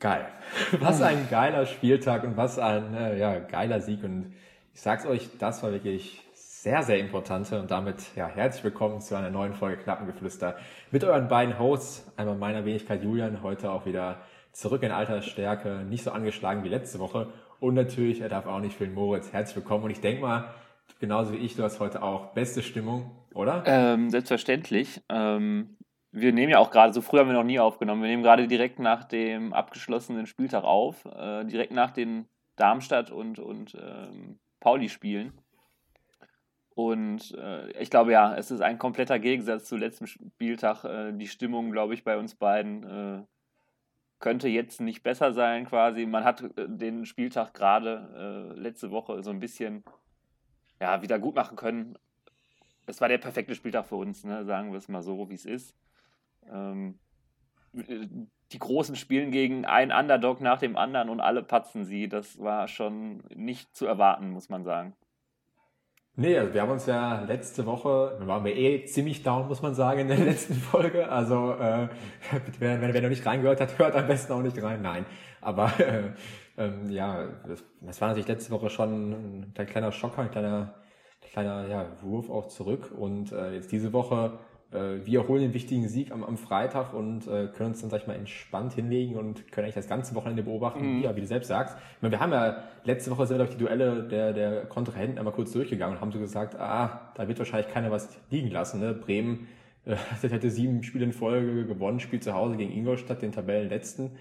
Geil. Was ein geiler Spieltag und was ein äh, ja, geiler Sieg. Und ich sag's euch, das war wirklich sehr, sehr importante. Und damit ja, herzlich willkommen zu einer neuen Folge Knappengeflüster mit euren beiden Hosts. Einmal meiner Wenigkeit Julian, heute auch wieder zurück in alter Stärke, nicht so angeschlagen wie letzte Woche. Und natürlich, er darf auch nicht fehlen, Moritz. Herzlich willkommen. Und ich denke mal, genauso wie ich, du hast heute auch beste Stimmung, oder? Ähm, selbstverständlich. Ähm, wir nehmen ja auch gerade, so früh haben wir noch nie aufgenommen, wir nehmen gerade direkt nach dem abgeschlossenen Spieltag auf, äh, direkt nach den Darmstadt und, und ähm, Pauli-Spielen. Und äh, ich glaube, ja, es ist ein kompletter Gegensatz zu letztem Spieltag. Äh, die Stimmung, glaube ich, bei uns beiden äh, könnte jetzt nicht besser sein quasi. Man hat äh, den Spieltag gerade äh, letzte Woche so ein bisschen ja, wieder gut machen können. Es war der perfekte Spieltag für uns, ne? sagen wir es mal so, wie es ist. Ähm, die Großen spielen gegen einen Underdog nach dem anderen und alle patzen sie. Das war schon nicht zu erwarten, muss man sagen. Nee, also wir haben uns ja letzte Woche, da waren wir eh ziemlich down, muss man sagen, in der letzten Folge. Also äh, wer, wer, wer noch nicht reingehört hat, hört am besten auch nicht rein. Nein, aber äh, ähm, ja, das, das, war natürlich letzte Woche schon ein kleiner Schocker, ein kleiner, kleiner ja, Wurf auch zurück. Und äh, jetzt diese Woche äh, wir holen den wichtigen Sieg am, am Freitag und äh, können uns dann, sag ich mal, entspannt hinlegen und können eigentlich das ganze Wochenende beobachten, mhm. ja, wie du selbst sagst. Ich meine, wir haben ja letzte Woche sind wir durch die Duelle der, der Kontrahenten einmal kurz durchgegangen und haben so gesagt, ah, da wird wahrscheinlich keiner was liegen lassen. Ne? Bremen äh, hätte sieben Spiele in Folge gewonnen, spielt zu Hause gegen Ingolstadt, den Tabellenletzten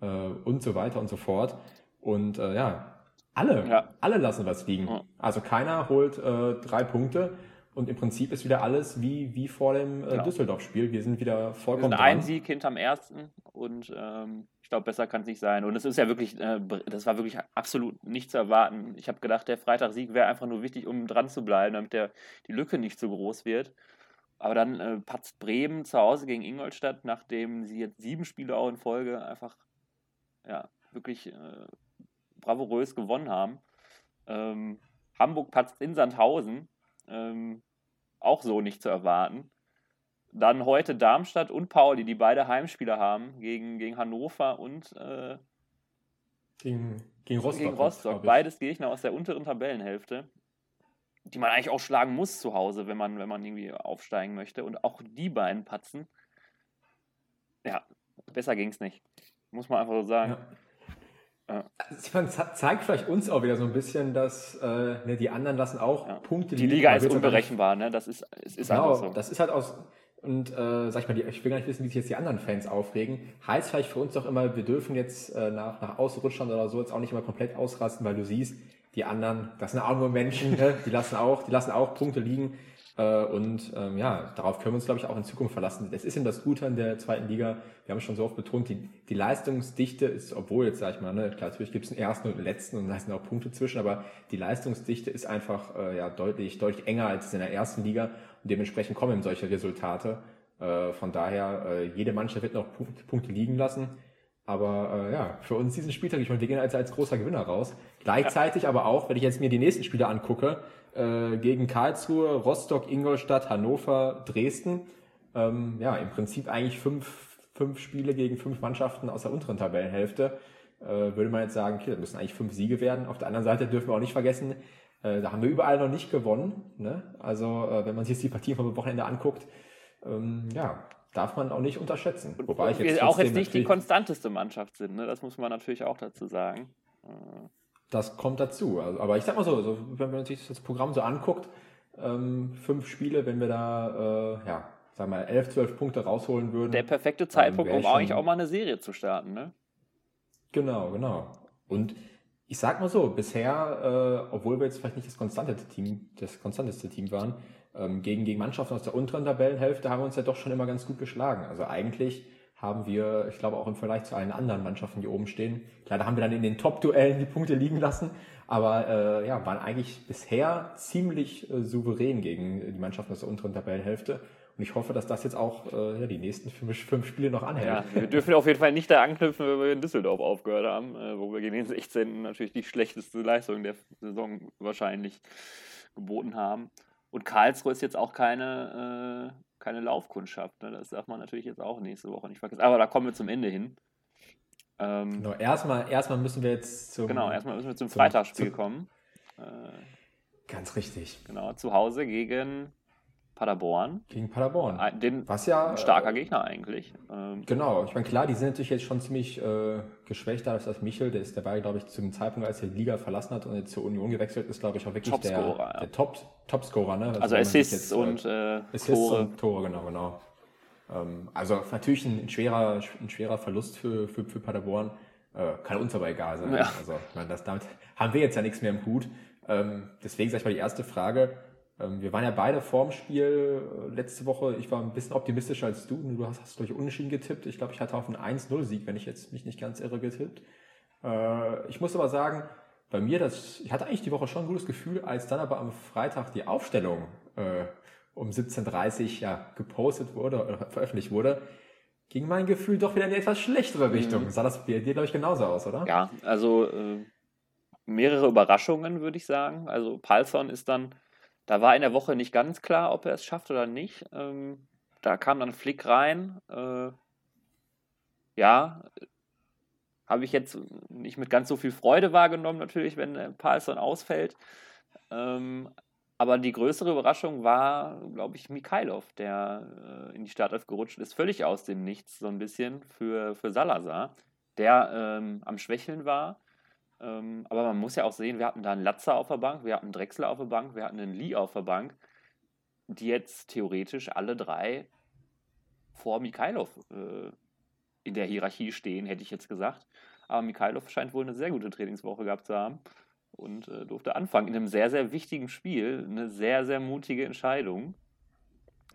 äh, und so weiter und so fort. Und äh, ja, alle, ja. alle lassen was liegen. Ja. Also keiner holt äh, drei Punkte. Und im Prinzip ist wieder alles wie, wie vor dem äh, genau. Düsseldorf-Spiel. Wir sind wieder vollkommen. Wir sind ein Sieg hinterm ersten und ähm, ich glaube, besser kann es nicht sein. Und es ist ja wirklich, äh, das war wirklich absolut nicht zu erwarten. Ich habe gedacht, der Freitagssieg wäre einfach nur wichtig, um dran zu bleiben, damit der, die Lücke nicht so groß wird. Aber dann äh, patzt Bremen zu Hause gegen Ingolstadt, nachdem sie jetzt sieben Spiele auch in Folge einfach ja, wirklich äh, bravourös gewonnen haben. Ähm, Hamburg patzt in Sandhausen ähm, auch so nicht zu erwarten. Dann heute Darmstadt und Pauli, die beide Heimspiele haben gegen, gegen Hannover und äh, gegen, gegen Rostock. Gegen Rostock. Beides Gegner aus der unteren Tabellenhälfte, die man eigentlich auch schlagen muss zu Hause, wenn man, wenn man irgendwie aufsteigen möchte. Und auch die beiden patzen. Ja, besser ging es nicht. Muss man einfach so sagen. Ja. Ja. zeigt vielleicht uns auch wieder so ein bisschen, dass äh, ne, die anderen lassen auch ja. Punkte Die Liga ist unberechenbar, ne? Das ist, es ist genau, einfach so. Das ist halt aus. Und äh, sag ich mal, die, ich will gar nicht wissen, wie sich jetzt die anderen Fans aufregen. Heißt vielleicht für uns doch immer, wir dürfen jetzt äh, nach, nach Ausrutschern oder so jetzt auch nicht immer komplett ausrasten, weil du siehst, die anderen, das sind auch nur Menschen, ne? die lassen auch, die lassen auch Punkte liegen. Äh, und ähm, ja, darauf können wir uns, glaube ich, auch in Zukunft verlassen. Das ist eben das Gute an der zweiten Liga. Wir haben schon so oft betont, die, die Leistungsdichte ist, obwohl jetzt, sage ich mal, ne, klar, natürlich gibt es einen ersten und einen letzten und da sind auch Punkte zwischen, aber die Leistungsdichte ist einfach äh, ja deutlich, deutlich enger als in der ersten Liga und dementsprechend kommen eben solche Resultate. Äh, von daher, äh, jede Mannschaft wird noch Punkte, Punkte liegen lassen. Aber äh, ja, für uns diesen Spieltag, ich meine, wir gehen als, als großer Gewinner raus. Gleichzeitig aber auch, wenn ich jetzt mir die nächsten Spiele angucke, äh, gegen Karlsruhe, Rostock, Ingolstadt, Hannover, Dresden. Ähm, ja, im Prinzip eigentlich fünf, fünf Spiele gegen fünf Mannschaften aus der unteren Tabellenhälfte. Äh, würde man jetzt sagen, okay, das müssen eigentlich fünf Siege werden. Auf der anderen Seite dürfen wir auch nicht vergessen, äh, da haben wir überall noch nicht gewonnen. Ne? Also äh, wenn man sich jetzt die Partien vom Wochenende anguckt, ähm, ja, darf man auch nicht unterschätzen. Wobei ich jetzt wir auch jetzt nicht die konstanteste Mannschaft sind, ne? das muss man natürlich auch dazu sagen. Äh, das kommt dazu. Also, aber ich sag mal so, so, wenn man sich das Programm so anguckt, ähm, fünf Spiele, wenn wir da, äh, ja, sagen wir mal, elf, zwölf Punkte rausholen würden. Der perfekte Zeitpunkt, um eigentlich auch mal eine Serie zu starten, ne? Genau, genau. Und ich sag mal so, bisher, äh, obwohl wir jetzt vielleicht nicht das konstanteste Team, das konstanteste Team waren, ähm, gegen, gegen Mannschaften aus der unteren Tabellenhälfte haben wir uns ja doch schon immer ganz gut geschlagen. Also eigentlich haben wir, ich glaube auch im Vergleich zu allen anderen Mannschaften, die oben stehen, leider haben wir dann in den Top-Duellen die Punkte liegen lassen, aber äh, ja, waren eigentlich bisher ziemlich äh, souverän gegen die Mannschaften aus der unteren Tabellenhälfte. Und ich hoffe, dass das jetzt auch äh, ja, die nächsten fünf, fünf Spiele noch anhält. Ja, wir dürfen auf jeden Fall nicht da anknüpfen, wenn wir in Düsseldorf aufgehört haben, äh, wo wir gegen den 16. natürlich die schlechteste Leistung der Saison wahrscheinlich geboten haben. Und Karlsruhe ist jetzt auch keine, äh, keine Laufkundschaft. Ne? Das darf man natürlich jetzt auch nächste Woche nicht vergessen. Aber da kommen wir zum Ende hin. Ähm, genau, erstmal, erstmal müssen wir jetzt zum. Genau, erstmal müssen wir zum, zum Freitagsspiel zum, kommen. Äh, ganz richtig. Genau, zu Hause gegen Paderborn. Gegen Paderborn. Den, Was ja. Ein starker Gegner eigentlich. Ähm, genau, ich meine, klar, die sind natürlich jetzt schon ziemlich äh, geschwächt, dadurch, dass Michel, der ist dabei, glaube ich, zum Zeitpunkt, als er die Liga verlassen hat und jetzt zur Union gewechselt ist, glaube ich, auch wirklich der, ja. der Top, Topscorer. Ne? Also, also Assists jetzt, und, äh, Assists Tore. und Tore, genau, genau. Ähm, also natürlich ein, ein, schwerer, ein schwerer Verlust für, für, für Paderborn. Äh, kann uns aber egal sein. Ja. Also, ich meine, das, damit haben wir jetzt ja nichts mehr im Hut. Ähm, deswegen sage ich mal die erste Frage wir waren ja beide vorm Spiel äh, letzte Woche. Ich war ein bisschen optimistischer als du. Du hast, hast durch Unentschieden getippt. Ich glaube, ich hatte auf einen 1-0-Sieg, wenn ich jetzt mich nicht ganz irre getippt. Äh, ich muss aber sagen, bei mir, das, ich hatte eigentlich die Woche schon ein gutes Gefühl, als dann aber am Freitag die Aufstellung äh, um 17.30 Uhr ja, gepostet wurde oder veröffentlicht wurde, ging mein Gefühl doch wieder in eine etwas schlechtere Richtung. Mhm. Sah das bei dir, glaube ich, genauso aus, oder? Ja, also äh, mehrere Überraschungen, würde ich sagen. Also Palsson ist dann da war in der Woche nicht ganz klar, ob er es schafft oder nicht. Ähm, da kam dann Flick rein. Äh, ja, habe ich jetzt nicht mit ganz so viel Freude wahrgenommen, natürlich, wenn äh, Palsson ausfällt. Ähm, aber die größere Überraschung war, glaube ich, Mikhailov, der äh, in die Startelf gerutscht ist, völlig aus dem Nichts, so ein bisschen für, für Salazar, der ähm, am Schwächeln war ähm, aber man muss ja auch sehen, wir hatten da einen Latzer auf der Bank, wir hatten einen Drechsler auf der Bank, wir hatten einen Lee auf der Bank, die jetzt theoretisch alle drei vor Mikhailov äh, in der Hierarchie stehen, hätte ich jetzt gesagt. Aber Mikhailov scheint wohl eine sehr gute Trainingswoche gehabt zu haben und äh, durfte anfangen in einem sehr, sehr wichtigen Spiel. Eine sehr, sehr mutige Entscheidung.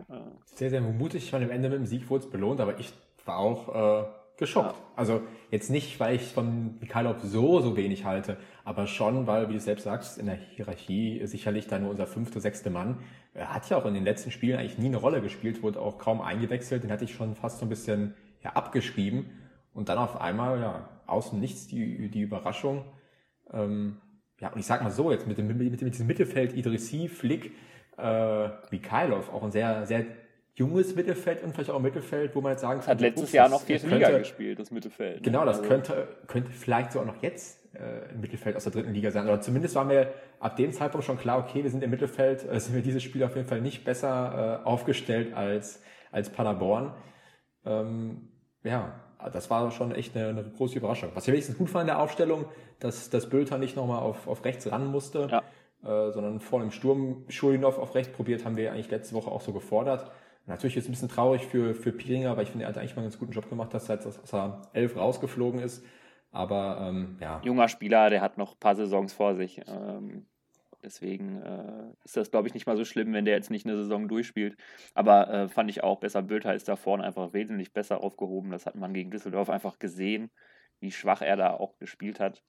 Äh, sehr, sehr mutig. Ich meine, am Ende mit dem Sieg wurde es belohnt, aber ich war auch äh, geschockt. Ja. Also jetzt nicht, weil ich von Mikhailov so, so wenig halte, aber schon, weil, wie du selbst sagst, in der Hierarchie sicherlich da nur unser fünfter, sechster Mann. Er hat ja auch in den letzten Spielen eigentlich nie eine Rolle gespielt, wurde auch kaum eingewechselt, den hatte ich schon fast so ein bisschen ja, abgeschrieben. Und dann auf einmal, ja, außen nichts die, die Überraschung. Ähm, ja, und ich sag mal so, jetzt mit dem, mit, mit diesem Mittelfeld Idrissi, Flick, äh, Mikhailov, auch ein sehr, sehr junges Mittelfeld und vielleicht auch Mittelfeld, wo man jetzt sagen kann, hat letztes Jahr noch vierte Liga gespielt, das Mittelfeld. Genau, das also. könnte, könnte vielleicht so auch noch jetzt äh, ein Mittelfeld aus der dritten Liga sein. Oder zumindest war mir ab dem Zeitpunkt schon klar, okay, wir sind im Mittelfeld, äh, sind wir dieses Spiel auf jeden Fall nicht besser äh, aufgestellt als, als Paderborn. Ähm, ja, das war schon echt eine, eine, große Überraschung. Was ich wenigstens gut fand in der Aufstellung, dass, dass Bülter nicht nochmal auf, auf rechts ran musste, ja. äh, sondern vor dem Sturm Schulinov auf rechts probiert, haben wir eigentlich letzte Woche auch so gefordert. Natürlich ist es ein bisschen traurig für, für Piringer, weil ich finde, er hat eigentlich mal einen ganz guten Job gemacht, dass er, dass er elf rausgeflogen ist. Aber ähm, ja. Junger Spieler, der hat noch ein paar Saisons vor sich. Ähm, deswegen äh, ist das, glaube ich, nicht mal so schlimm, wenn der jetzt nicht eine Saison durchspielt. Aber äh, fand ich auch besser. Bülter ist da vorne einfach wesentlich besser aufgehoben. Das hat man gegen Düsseldorf einfach gesehen, wie schwach er da auch gespielt hat.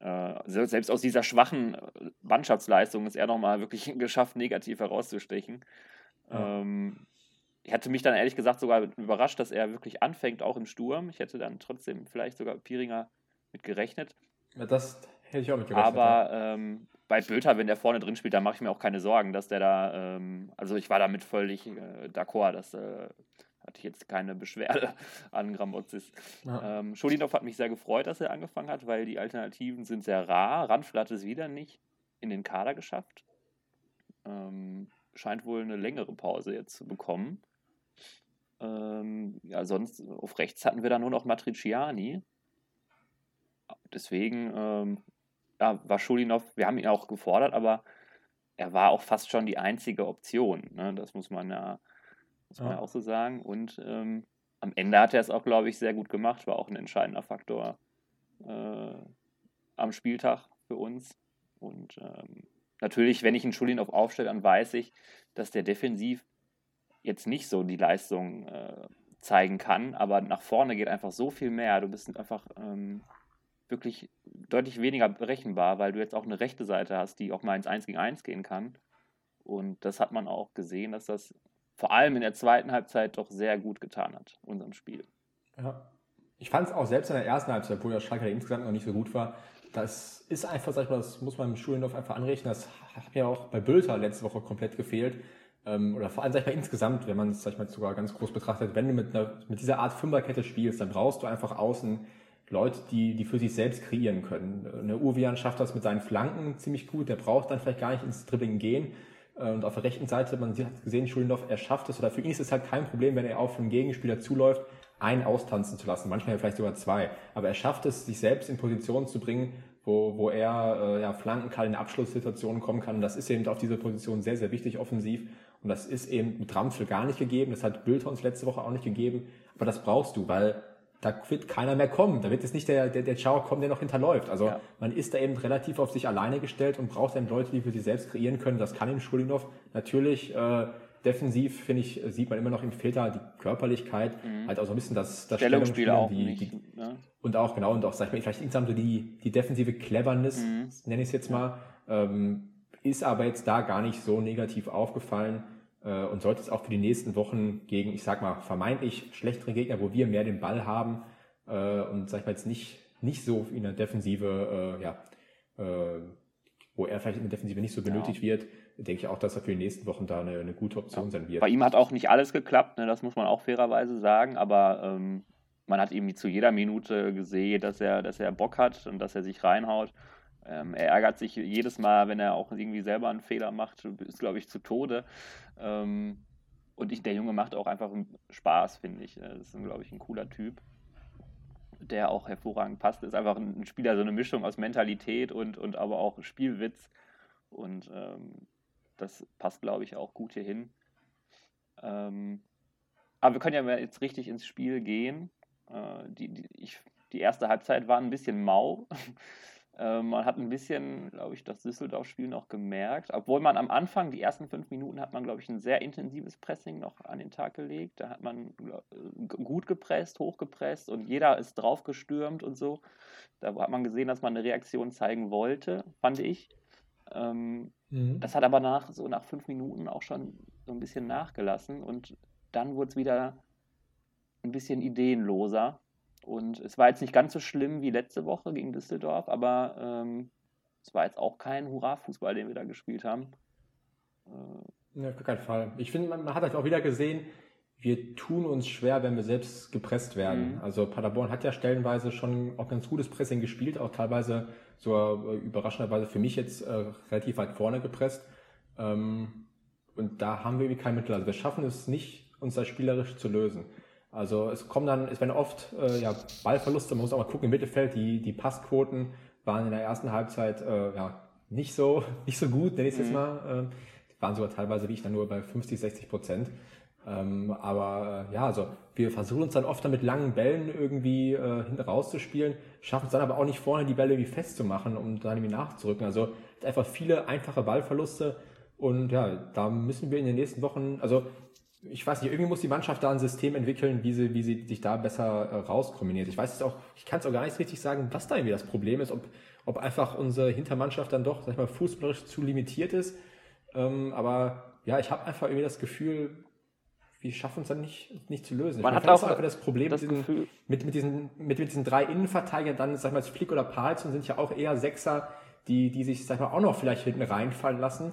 Äh, selbst aus dieser schwachen Mannschaftsleistung ist er nochmal wirklich geschafft, negativ herauszustechen. Ja. Ähm, ich hatte mich dann ehrlich gesagt sogar überrascht, dass er wirklich anfängt, auch im Sturm. Ich hätte dann trotzdem vielleicht sogar Piringer mit gerechnet. Ja, das hätte ich auch mit gerechnet. Aber ähm, bei Böter, wenn der vorne drin spielt, da mache ich mir auch keine Sorgen, dass der da, ähm, also ich war damit völlig äh, d'accord, dass äh, hatte ich jetzt keine Beschwerde an Gramozis. Ja. Ähm, Schulinov hat mich sehr gefreut, dass er angefangen hat, weil die Alternativen sind sehr rar. Ranfl hat es wieder nicht in den Kader geschafft. Ähm, scheint wohl eine längere Pause jetzt zu bekommen. Ähm, ja, sonst auf rechts hatten wir da nur noch Matriciani. Deswegen ähm, ja, war Schulinov, wir haben ihn auch gefordert, aber er war auch fast schon die einzige Option. Ne? Das muss man ja, muss man ja. auch so sagen. Und ähm, am Ende hat er es auch, glaube ich, sehr gut gemacht, war auch ein entscheidender Faktor äh, am Spieltag für uns. Und ähm, natürlich, wenn ich einen Schulinov aufstelle, dann weiß ich, dass der defensiv jetzt nicht so die Leistung äh, zeigen kann, aber nach vorne geht einfach so viel mehr. Du bist einfach ähm, wirklich deutlich weniger berechenbar, weil du jetzt auch eine rechte Seite hast, die auch mal ins 1 gegen 1 gehen kann. Und das hat man auch gesehen, dass das vor allem in der zweiten Halbzeit doch sehr gut getan hat, unserem Spiel. Ja. Ich fand es auch selbst in der ersten Halbzeit, wo der Schalke insgesamt noch nicht so gut war, das ist einfach, sag ich mal, das muss man im Schulendorf einfach anrechnen. Das hat mir auch bei Bülter letzte Woche komplett gefehlt ähm, oder vor allem, sag ich mal, insgesamt, wenn man es, sag ich mal, sogar ganz groß betrachtet, wenn du mit, einer, mit dieser Art Fünferkette spielst, dann brauchst du einfach außen Leute, die, die für sich selbst kreieren können. Eine Uvian schafft das mit seinen Flanken ziemlich gut, der braucht dann vielleicht gar nicht ins Dribbling gehen. Äh, und auf der rechten Seite, man hat gesehen, Schulinov, er schafft es, oder für ihn ist es halt kein Problem, wenn er auf einen Gegenspieler zuläuft, einen austanzen zu lassen, manchmal vielleicht sogar zwei. Aber er schafft es, sich selbst in Position zu bringen, wo, wo er äh, ja, flanken kann, in Abschlusssituationen kommen kann. Und das ist eben auf dieser Position sehr, sehr wichtig offensiv. Und das ist eben mit Ramsel gar nicht gegeben. Das hat Bültons letzte Woche auch nicht gegeben. Aber das brauchst du, weil da wird keiner mehr kommen. Da wird jetzt nicht der, der, der Chao kommen, der noch hinterläuft. Also ja. man ist da eben relativ auf sich alleine gestellt und braucht eben Leute, die für sich selbst kreieren können. Das kann ihm Schulinov natürlich. Äh, defensiv, finde ich, sieht man immer noch im Filter die Körperlichkeit, mhm. halt auch so ein bisschen das, das Stellungsspiel auch die, nicht, die, ne? und auch, genau, und auch, sag ich mal, vielleicht insgesamt so die, die defensive Cleverness, mhm. nenne ich es jetzt mal, ähm, ist aber jetzt da gar nicht so negativ aufgefallen äh, und sollte es auch für die nächsten Wochen gegen, ich sag mal, vermeintlich schlechtere Gegner, wo wir mehr den Ball haben äh, und sag ich mal jetzt nicht, nicht so in der Defensive, äh, ja, äh, wo er vielleicht in der Defensive nicht so benötigt ja. wird, denke ich auch, dass er für die nächsten Wochen da eine, eine gute Option ja. sein wird. Bei ihm hat auch nicht alles geklappt, ne, das muss man auch fairerweise sagen, aber ähm, man hat irgendwie zu jeder Minute gesehen, dass er, dass er Bock hat und dass er sich reinhaut. Ähm, er ärgert sich jedes Mal, wenn er auch irgendwie selber einen Fehler macht, ist, glaube ich, zu Tode. Ähm, und ich, der Junge macht auch einfach Spaß, finde ich. Das ist, glaube ich, ein cooler Typ, der auch hervorragend passt. Ist einfach ein Spieler, so eine Mischung aus Mentalität und, und aber auch Spielwitz. Und ähm, das passt, glaube ich, auch gut hier hin. Ähm, aber wir können ja jetzt richtig ins Spiel gehen. Äh, die, die, ich, die erste Halbzeit war ein bisschen mau. äh, man hat ein bisschen, glaube ich, das Düsseldorf-Spiel noch gemerkt. Obwohl man am Anfang, die ersten fünf Minuten, hat man, glaube ich, ein sehr intensives Pressing noch an den Tag gelegt. Da hat man glaub, gut gepresst, hochgepresst und jeder ist draufgestürmt und so. Da hat man gesehen, dass man eine Reaktion zeigen wollte, fand ich. Ähm, mhm. Das hat aber nach so nach fünf Minuten auch schon so ein bisschen nachgelassen und dann wurde es wieder ein bisschen ideenloser. Und es war jetzt nicht ganz so schlimm wie letzte Woche gegen Düsseldorf, aber ähm, es war jetzt auch kein Hurra-Fußball, den wir da gespielt haben. Äh, ja, auf keinen Fall. Ich finde, man, man hat halt auch wieder gesehen, wir tun uns schwer, wenn wir selbst gepresst werden. Mhm. Also Paderborn hat ja stellenweise schon auch ganz gutes Pressing gespielt, auch teilweise so äh, überraschenderweise für mich jetzt äh, relativ weit vorne gepresst. Ähm, und da haben wir irgendwie kein Mittel. Also wir schaffen es nicht, uns da spielerisch zu lösen. Also es kommen dann, es werden oft äh, ja, Ballverluste, man muss auch mal gucken im Mittelfeld, die, die Passquoten waren in der ersten Halbzeit äh, ja, nicht so nicht so gut, nenne ich es mhm. jetzt mal. Äh, waren sogar teilweise wie ich dann nur bei 50, 60 Prozent. Ähm, aber äh, ja, also wir versuchen uns dann oft dann mit langen Bällen irgendwie äh, hinten rauszuspielen, schaffen es dann aber auch nicht vorne die Bälle irgendwie festzumachen, um dann irgendwie nachzurücken. Also einfach viele einfache Ballverluste und ja, da müssen wir in den nächsten Wochen, also ich weiß nicht, irgendwie muss die Mannschaft da ein System entwickeln, wie sie, wie sie sich da besser äh, rauskombiniert. Ich weiß es auch, ich kann es auch gar nicht richtig sagen, was da irgendwie das Problem ist, ob, ob einfach unsere Hintermannschaft dann doch, sag ich mal, fußballerisch zu limitiert ist. Ähm, aber ja, ich habe einfach irgendwie das Gefühl, wir schaffen es dann nicht, nicht zu lösen. Man ich hat auch einfach das Problem das mit, diesen, mit, mit, diesen, mit, mit diesen drei Innenverteidigern, dann, sag ich mal, Flick oder Palzon sind ja auch eher Sechser, die, die sich, sag ich mal, auch noch vielleicht hinten reinfallen lassen.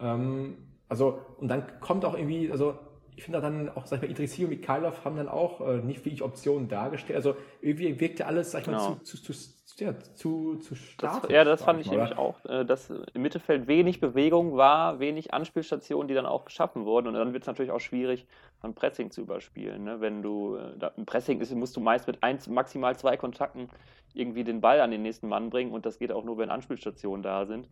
Ähm, also, und dann kommt auch irgendwie, also, ich finde dann auch, sag ich mal, Idrissi und Mikhailov haben dann auch äh, nicht wirklich Optionen dargestellt. Also irgendwie wirkte alles, sag ich mal, genau. zu, zu, zu, ja, zu, zu. Das, ja, das fand ich nämlich auch, äh, dass im Mittelfeld wenig Bewegung war, wenig Anspielstationen, die dann auch geschaffen wurden. Und dann wird es natürlich auch schwierig, ein Pressing zu überspielen. Ne? Wenn du äh, ein Pressing ist, musst du meist mit eins, maximal zwei Kontakten irgendwie den Ball an den nächsten Mann bringen und das geht auch nur, wenn Anspielstationen da sind.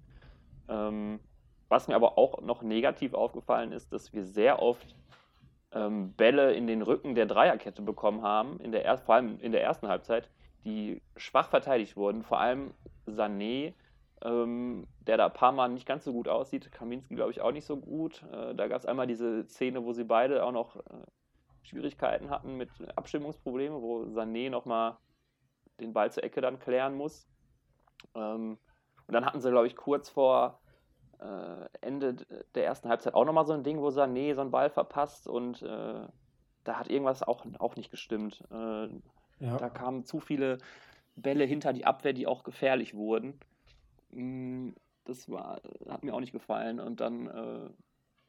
Ähm, was mir aber auch noch negativ aufgefallen ist, dass wir sehr oft ähm, Bälle in den Rücken der Dreierkette bekommen haben, in der vor allem in der ersten Halbzeit, die schwach verteidigt wurden. Vor allem Sané, ähm, der da ein paar Mal nicht ganz so gut aussieht. Kaminski, glaube ich, auch nicht so gut. Äh, da gab es einmal diese Szene, wo sie beide auch noch äh, Schwierigkeiten hatten mit Abstimmungsproblemen, wo Sané nochmal den Ball zur Ecke dann klären muss. Ähm, und dann hatten sie, glaube ich, kurz vor Ende der ersten Halbzeit auch nochmal so ein Ding, wo Sané so einen Ball verpasst und äh, da hat irgendwas auch, auch nicht gestimmt. Äh, ja. Da kamen zu viele Bälle hinter die Abwehr, die auch gefährlich wurden. Mm, das war, hat mir auch nicht gefallen. Und dann äh,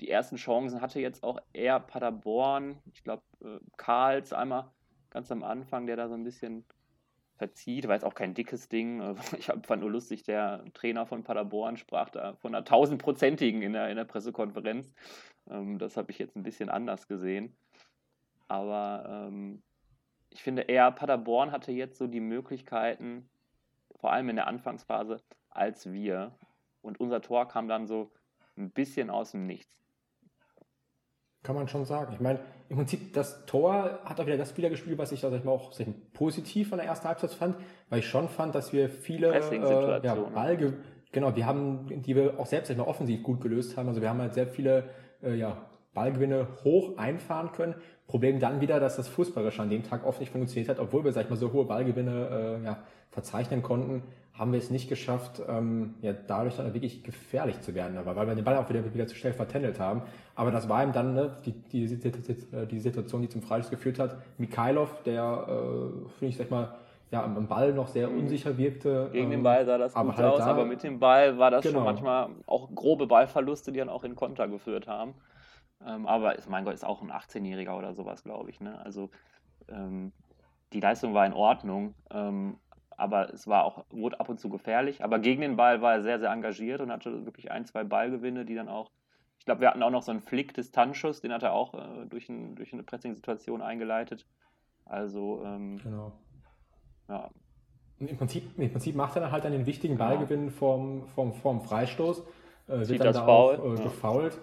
die ersten Chancen hatte jetzt auch eher Paderborn, ich glaube äh, Karls einmal ganz am Anfang, der da so ein bisschen verzieht. War jetzt auch kein dickes Ding. Ich fand nur lustig, der Trainer von Paderborn sprach da von einer tausendprozentigen in der, in der Pressekonferenz. Ähm, das habe ich jetzt ein bisschen anders gesehen. Aber ähm, ich finde eher, Paderborn hatte jetzt so die Möglichkeiten, vor allem in der Anfangsphase, als wir. Und unser Tor kam dann so ein bisschen aus dem Nichts. Kann man schon sagen. Ich meine, im Prinzip, das Tor hat auch wieder das wieder gespielt, was ich, sag ich mal, auch ich, positiv von der ersten Halbzeit fand, weil ich schon fand, dass wir viele äh, ja, Ball, genau, die haben, die wir auch selbst mal, offensiv gut gelöst haben. Also wir haben halt sehr viele äh, ja, Ballgewinne hoch einfahren können. Problem dann wieder, dass das Fußballerische an dem Tag oft nicht funktioniert hat, obwohl wir, sag ich mal, so hohe Ballgewinne äh, ja, verzeichnen konnten, haben wir es nicht geschafft, ähm, ja, dadurch dann wirklich gefährlich zu werden, aber weil wir den Ball auch wieder, wieder zu schnell vertändelt haben. Aber das war ihm dann ne, die, die, die Situation, die zum Freistoß geführt hat. Mikhailov, der, äh, finde ich, sag mal, ja, am Ball noch sehr unsicher wirkte. Gegen den ähm, Ball sah das gut halt aus, da, aber mit dem Ball war das genau. schon manchmal auch grobe Ballverluste, die dann auch in Konter geführt haben. Ähm, aber ist, mein Gott, ist auch ein 18-Jähriger oder sowas, glaube ich. Ne? Also ähm, die Leistung war in Ordnung. Ähm, aber es war auch, wurde ab und zu gefährlich. Aber gegen den Ball war er sehr, sehr engagiert und hatte wirklich ein, zwei Ballgewinne, die dann auch, ich glaube, wir hatten auch noch so einen Flick-Distanzschuss, den hat er auch äh, durch, ein, durch eine Pressing-Situation eingeleitet. Also, ähm, genau. Ja. Im Prinzip, Im Prinzip macht er dann halt dann den wichtigen genau. Ballgewinn genau. vom, vom, vom Freistoß, äh, wird dann da Foul. auch äh, ja. gefault.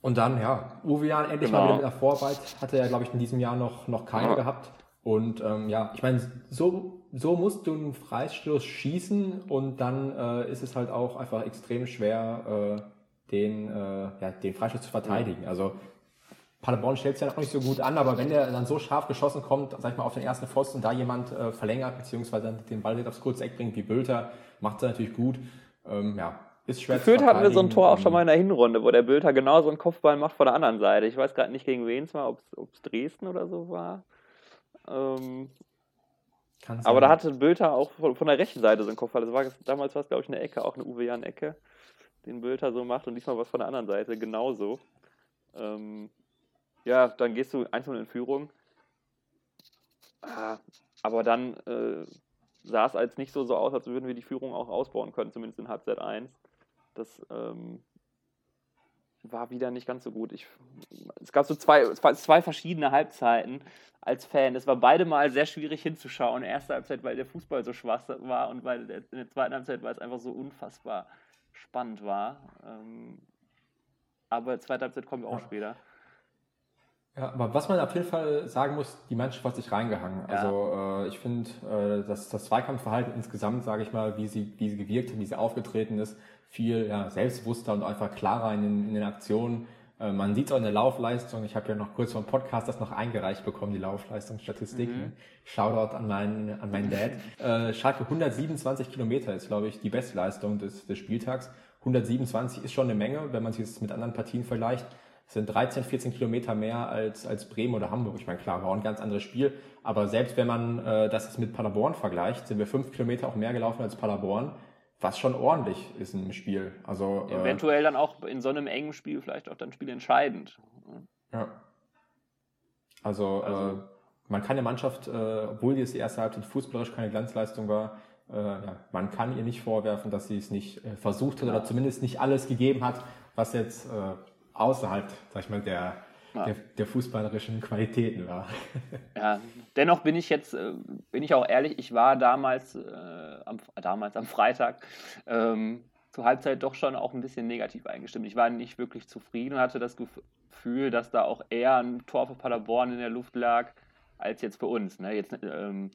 Und dann, ja, Uwe Jan endlich genau. mal wieder mit einer Vorarbeit. Hatte er, glaube ich, in diesem Jahr noch, noch keine ja. gehabt. Und ähm, ja, ich meine, so, so musst du einen Freistoß schießen und dann äh, ist es halt auch einfach extrem schwer, äh, den, äh, ja, den Freistoß zu verteidigen. Also Paderborn stellt es ja auch nicht so gut an, aber wenn der dann so scharf geschossen kommt, sag ich mal, auf den ersten Pfosten und da jemand äh, verlängert, beziehungsweise den Ball aufs kurze Eck bringt wie Bülter, macht er natürlich gut. Ähm, ja, ist schwer Gefühlt hatten wir so ein Tor auch schon mal in der Hinrunde, wo der Bülter genau so einen Kopfball macht von der anderen Seite. Ich weiß gerade nicht, gegen wen es war, ob es Dresden oder so war. Ähm, aber da hatte Bülter auch von, von, der rechten Seite so einen Kopfball. Das war, damals war es, glaube ich, eine Ecke, auch eine Uwe Jan-Ecke, den Bülter so macht und diesmal was von der anderen Seite, genauso. Ähm, ja, dann gehst du einzeln in Führung. Ah, aber dann äh, sah es als nicht so, so aus, als würden wir die Führung auch ausbauen können, zumindest in Halbzeit 1. Das ähm, war wieder nicht ganz so gut. Ich, es gab so zwei, zwei verschiedene Halbzeiten als Fan. Es war beide Mal sehr schwierig hinzuschauen. Erste Halbzeit, weil der Fußball so schwach war und weil in der zweiten Halbzeit, weil es einfach so unfassbar spannend war. Ähm, aber zweite Halbzeit kommen wir auch ja. später. Ja, aber was man auf jeden Fall sagen muss, die Mannschaft hat sich reingehangen. Ja. Also äh, ich finde, äh, dass das Zweikampfverhalten insgesamt, sage ich mal, wie sie, wie sie gewirkt hat, wie sie aufgetreten ist, viel ja, selbstbewusster und einfach klarer in den, in den Aktionen. Äh, man sieht es auch in der Laufleistung. Ich habe ja noch kurz vom Podcast das noch eingereicht bekommen, die Laufleistungsstatistiken. Mhm. Shoutout an meinen, an meinen Dad. Äh, Schalke 127 Kilometer ist, glaube ich, die Bestleistung des, des Spieltags. 127 ist schon eine Menge, wenn man sich das mit anderen Partien vergleicht. Es sind 13, 14 Kilometer mehr als, als Bremen oder Hamburg. Ich meine, klar, war auch ein ganz anderes Spiel. Aber selbst wenn man äh, das mit Paderborn vergleicht, sind wir fünf Kilometer auch mehr gelaufen als Paderborn was schon ordentlich ist im Spiel. Also, äh, Eventuell äh, dann auch in so einem engen Spiel vielleicht auch dann spielentscheidend. Ja. Also, also. Äh, man kann der Mannschaft, äh, obwohl die erste Halbzeit fußballerisch keine Glanzleistung war, äh, ja, man kann ihr nicht vorwerfen, dass sie es nicht äh, versucht hat ja. oder zumindest nicht alles gegeben hat, was jetzt außerhalb, sag ich mal, der ja. der, der, fußballerischen Qualitäten war. Ja, dennoch bin ich jetzt, äh, bin ich auch ehrlich, ich war damals, äh, am, damals am Freitag ähm, zur Halbzeit doch schon auch ein bisschen negativ eingestimmt. Ich war nicht wirklich zufrieden und hatte das Gefühl, dass da auch eher ein Tor für Paderborn in der Luft lag, als jetzt für uns. Ne? Jetzt ähm,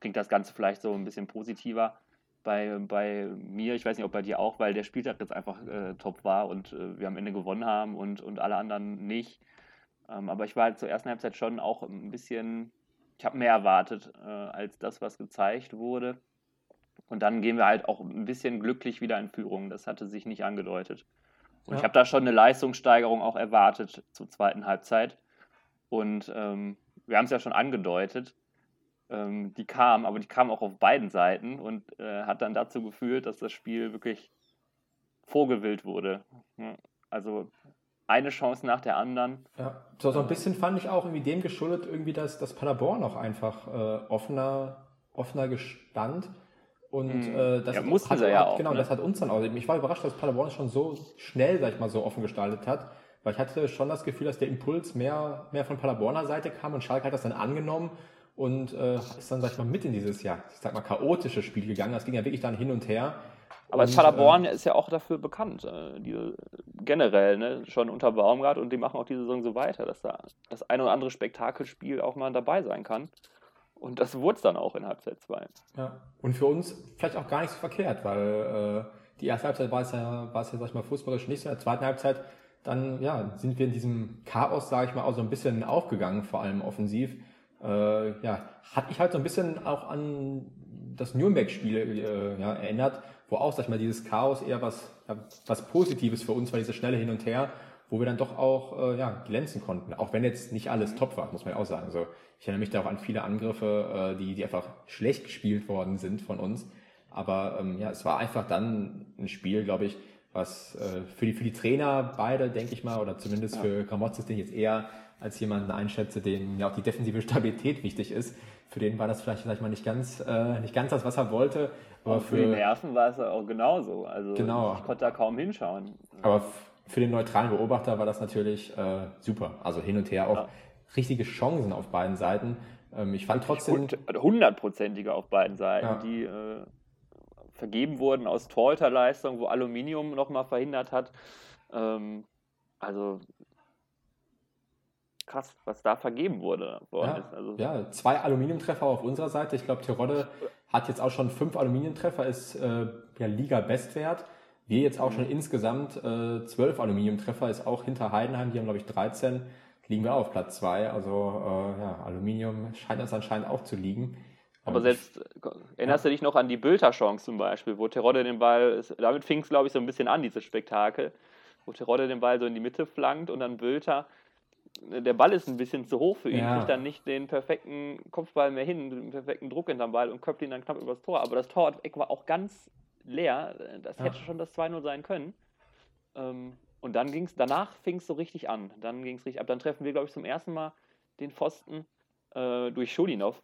klingt das Ganze vielleicht so ein bisschen positiver bei, bei mir, ich weiß nicht, ob bei dir auch, weil der Spieltag jetzt einfach äh, top war und äh, wir am Ende gewonnen haben und, und alle anderen nicht. Ähm, aber ich war halt zur ersten Halbzeit schon auch ein bisschen, ich habe mehr erwartet äh, als das, was gezeigt wurde. Und dann gehen wir halt auch ein bisschen glücklich wieder in Führung. Das hatte sich nicht angedeutet. Und ja. ich habe da schon eine Leistungssteigerung auch erwartet zur zweiten Halbzeit. Und ähm, wir haben es ja schon angedeutet. Ähm, die kam, aber die kam auch auf beiden Seiten und äh, hat dann dazu geführt, dass das Spiel wirklich vorgewillt wurde. Also eine Chance nach der anderen. Ja, so, so ein bisschen fand ich auch irgendwie dem geschuldet, irgendwie, dass, dass Paderborn auch einfach äh, offener offener gestand. Und Mhm. äh, das Ja, hat- mussten hat, sie ja auch, Genau, ne? das hat uns dann auch. Ich war überrascht, dass Paderborn es schon so schnell, sag ich mal, so offen gestaltet hat. Weil ich hatte schon das Gefühl, dass der Impuls mehr, mehr von Paderborner Seite kam und Schalke hat das dann angenommen und äh, ist dann, sag ich mal, mit in dieses, ja, ich sag mal, chaotische Spiel gegangen. Das ging ja wirklich dann hin und her. Aber Paderborn ist ja auch dafür bekannt, äh, die, generell, ne, schon unter Baumgart und die machen auch die Saison so weiter, dass da das eine oder andere Spektakelspiel auch mal dabei sein kann. Und das wurde es dann auch in Halbzeit 2. Ja. Und für uns vielleicht auch gar nicht so verkehrt, weil äh, die erste Halbzeit war es ja, war es ja, sag ich mal, fußballerisch nicht so. In der zweiten Halbzeit dann, ja, sind wir in diesem Chaos, sage ich mal, auch so ein bisschen aufgegangen, vor allem offensiv. Äh, ja, hat mich halt so ein bisschen auch an das Nürnberg-Spiel äh, ja, erinnert, wo auch, sag ich mal, dieses Chaos eher was, ja, was Positives für uns war, dieses schnelle Hin und Her, wo wir dann doch auch äh, ja, glänzen konnten. Auch wenn jetzt nicht alles top war, muss man ja auch sagen. Also, ich erinnere mich da auch an viele Angriffe, äh, die, die einfach schlecht gespielt worden sind von uns. Aber ähm, ja, es war einfach dann ein Spiel, glaube ich, was äh, für, die, für die Trainer beide, denke ich mal, oder zumindest für Gramotzes, den ich jetzt eher als jemanden einschätze, dem ja auch die defensive Stabilität wichtig ist. Für den war das vielleicht, sag ich mal, nicht ganz, äh, nicht ganz das, was er wollte. Aber für die für, Nerven war es auch genauso. Also Genau. ich konnte da kaum hinschauen. aber für den neutralen Beobachter war das natürlich äh, super. Also hin und her auch Ja. richtige Chancen auf beiden Seiten. Ähm, ich fand trotzdem. Hund- hundertprozentige auf beiden Seiten, Ja. die äh, vergeben wurden aus Torhüterleistung, wo Aluminium nochmal verhindert hat. Ähm, also krass, was da vergeben wurde Ja. Also, ja, zwei Aluminiumtreffer auf unserer Seite. Ich glaube, Tirode hat jetzt auch schon fünf Aluminiumtreffer, ist äh, ja Liga-Bestwert. Wir jetzt auch Mhm. schon insgesamt äh, zwölf Aluminiumtreffer, ist auch hinter Heidenheim, die haben glaube ich 13, liegen wir auch auf Platz zwei. Also äh, ja, Aluminium scheint uns anscheinend auch zu liegen. Aber selbst, erinnerst du dich noch an die Bülter-Chance zum Beispiel, wo Terodde den Ball, ist, damit fing es glaube ich so ein bisschen an, dieses Spektakel, wo Terodde den Ball so in die Mitte flankt und dann Bülter, der Ball ist ein bisschen zu hoch für ihn, Ja. kriegt dann nicht den perfekten Kopfball mehr hin, den perfekten Druck hinterm Ball und köpft ihn dann knapp übers Tor. Aber das Toreck war auch ganz leer, das Ja. hätte schon das 2-0 sein können. Ähm, und dann ging es, danach fing es so richtig an. Dann ging es richtig ab. Dann treffen wir, glaube ich, zum ersten Mal den Pfosten äh, durch Schulinov.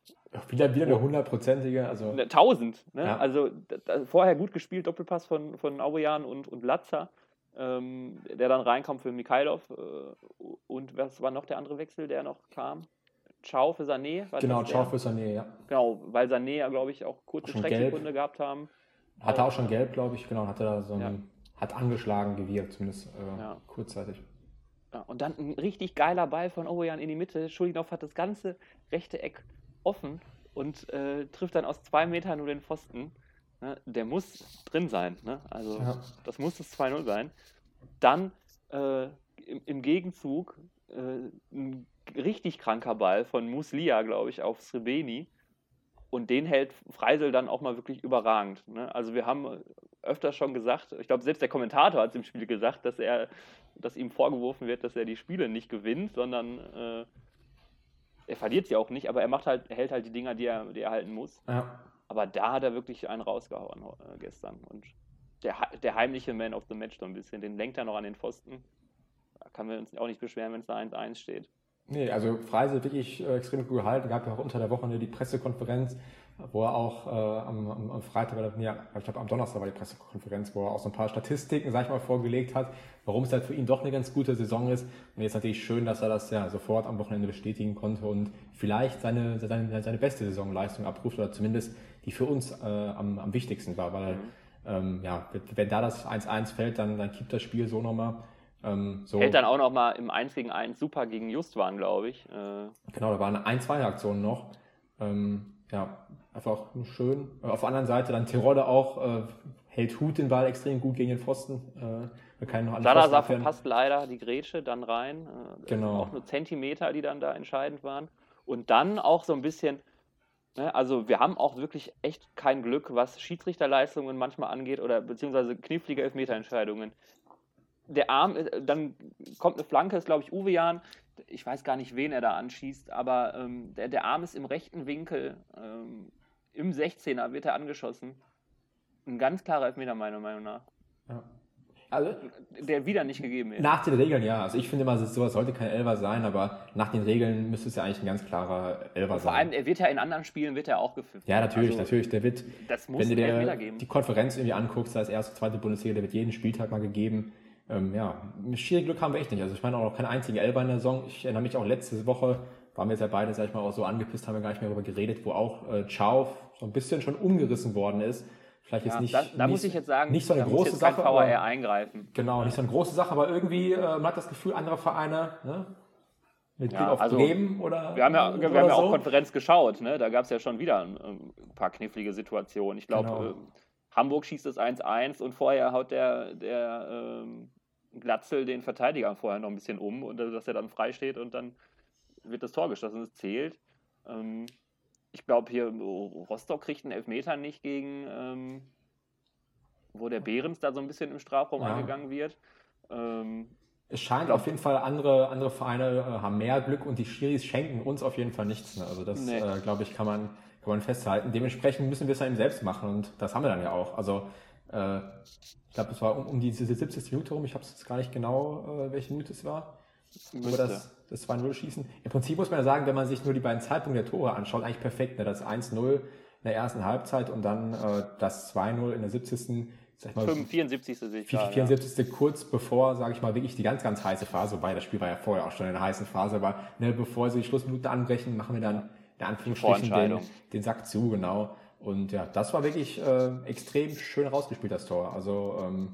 wieder, wieder eine hundertprozentige, also Ne, 1000. Ne? Ja. Also da, da, vorher gut gespielt, Doppelpass von, von Aurean und, und Latza, ähm, der dann reinkam für Mikhailov. Äh, und was war noch der andere Wechsel, der noch kam? Ciao für Sané. genau, ciao für Sané, ja. Genau, weil Sané ja, glaube ich, auch kurze Schon Strecksekunde gehabt haben. Hatte auch schon gelb, glaube ich, genau, hatte da so ein, Ja. hat angeschlagen, gewirkt, zumindest äh, Ja. kurzzeitig. Ja, und dann ein richtig geiler Ball von Aurean in die Mitte. Schulinov hat das ganze rechte Eck offen und äh, trifft dann aus zwei Metern nur den Pfosten. Ne? Der muss drin sein. Ne? Also Ja. das muss das 2-0 sein. Dann äh, im, im Gegenzug äh, ein richtig kranker Ball von Muslia, glaube ich, auf Srebeni. Und den hält Freisel dann auch mal wirklich überragend. Ne? Also wir haben öfter schon gesagt, ich glaube, selbst der Kommentator hat es im Spiel gesagt, dass er, dass ihm vorgeworfen wird, dass er die Spiele nicht gewinnt, sondern äh, er verliert sie auch nicht, aber er macht halt, hält halt die Dinger, die er, die er halten muss. Ja. Aber da hat er wirklich einen rausgehauen äh, gestern. Und der, der heimliche Man of the Match so ein bisschen, den lenkt er noch an den Pfosten. Da kann man uns auch nicht beschweren, wenn es da 1-1 steht. Nee, also Freise wirklich äh, extrem gut gehalten. Gab ja auch unter der Woche die Pressekonferenz, wo er auch äh, am, am, am Freitag, oder, nee, ich glaube am Donnerstag war die Pressekonferenz, wo er auch so ein paar Statistiken, sag ich mal, vorgelegt hat, warum es halt für ihn doch eine ganz gute Saison ist. Und jetzt natürlich schön, dass er das ja sofort am Wochenende bestätigen konnte und vielleicht seine, seine, seine beste Saisonleistung abruft oder zumindest die für uns äh, am, am wichtigsten war, weil ähm, ja, wenn da das 1-1 fällt, dann, dann kippt das Spiel so nochmal. Ähm, so. Hält dann auch noch mal im 1 gegen 1 super gegen Justwan, glaube ich. Äh, Genau, da waren ein, zwei Aktionen noch. Ähm, ja, einfach schön. Auf der anderen Seite dann Tirode auch, äh, hält Hut den Ball extrem gut gegen den Pfosten. Äh, können noch Salazar verpasst leider die Grätsche dann rein. Äh, Genau. Auch nur Zentimeter, die dann da entscheidend waren. Und dann auch so ein bisschen, also wir haben auch wirklich echt kein Glück, was Schiedsrichterleistungen manchmal angeht oder beziehungsweise knifflige Elfmeterentscheidungen. Der Arm, äh, dann kommt eine Flanke, ist glaube ich Uwejan. Ich weiß gar nicht, wen er da anschießt, aber ähm, der, der Arm ist im rechten Winkel. Ähm, Im 16er wird er angeschossen. Ein ganz klarer Elfmeter, meiner Meinung nach. Ja. Also, der wieder nicht gegeben ist. Nach den Regeln, ja. Also ich finde immer, sowas sollte kein Elfer sein, aber nach den Regeln müsste es ja eigentlich ein ganz klarer Elfer sein. Vor allem, er wird ja in anderen Spielen wird er auch gepfiffen. Ja, natürlich, also, natürlich. Der wird, wenn du dir die Konferenz irgendwie anguckst, da ist erste, zweite Bundesliga, der wird jeden Spieltag mal gegeben. Ähm, ja, schwierig Glück haben wir echt nicht. Also ich meine auch noch keinen einzigen Elfer in der Saison. Ich erinnere mich auch letzte Woche, waren wir jetzt ja beide, sag ich mal, auch so angepisst, haben wir gar nicht mehr darüber geredet, wo auch äh, Chauf so ein bisschen schon umgerissen worden ist Vielleicht ja, ist nicht, da, da nicht, muss ich jetzt sagen, nicht so eine große Sache. aber, eingreifen. Genau, nicht so eine große Sache, aber irgendwie äh, man hat das Gefühl, andere Vereine, ne? Mit Blick ja, auf also, Bremen oder. Wir haben ja, wir haben ja auch Konferenz geschaut, ne? Da gab es ja schon wieder ein, ein, paar knifflige Situationen. Ich glaube, genau. äh, Hamburg schießt es 1-1 und vorher haut der, der ähm, Glatzel den Verteidiger vorher noch ein bisschen um und dass er dann frei steht und dann wird das Tor geschossen, es zählt. Ähm, ich glaube, hier Rostock kriegt einen Elfmeter nicht gegen, ähm, wo der Behrens da so ein bisschen im Strafraum ja. angegangen wird. Ähm, es scheint glaub, auf jeden Fall, andere, andere Vereine äh, haben mehr Glück und die Schiris schenken uns auf jeden Fall nichts. Ne? Also das, nee. äh, glaube ich, kann man, kann man festhalten. Dementsprechend müssen wir es dann eben selbst machen und das haben wir dann ja auch. Also äh, ich glaube, es war um, um diese 70. Minute rum, ich habe es jetzt gar nicht genau, äh, welche Minute es war. Müsste. das, das 2-0 schießen. Im Prinzip muss man ja sagen, wenn man sich nur die beiden Zeitpunkte der Tore anschaut, eigentlich perfekt. Ne? Das 1-0 in der ersten Halbzeit und dann äh, das 2-0 in der 70. Sag ich mal, 74. sehe ich 74. Ja. kurz bevor, sage ich mal, wirklich die ganz, ganz heiße Phase, wobei das Spiel war ja vorher auch schon in der heißen Phase, aber ne, bevor sie die Schlussminute anbrechen, machen wir dann in Anführungsstrichen den, den Sack zu, genau. Und ja, das war wirklich äh, extrem schön rausgespielt, das Tor. Also ähm,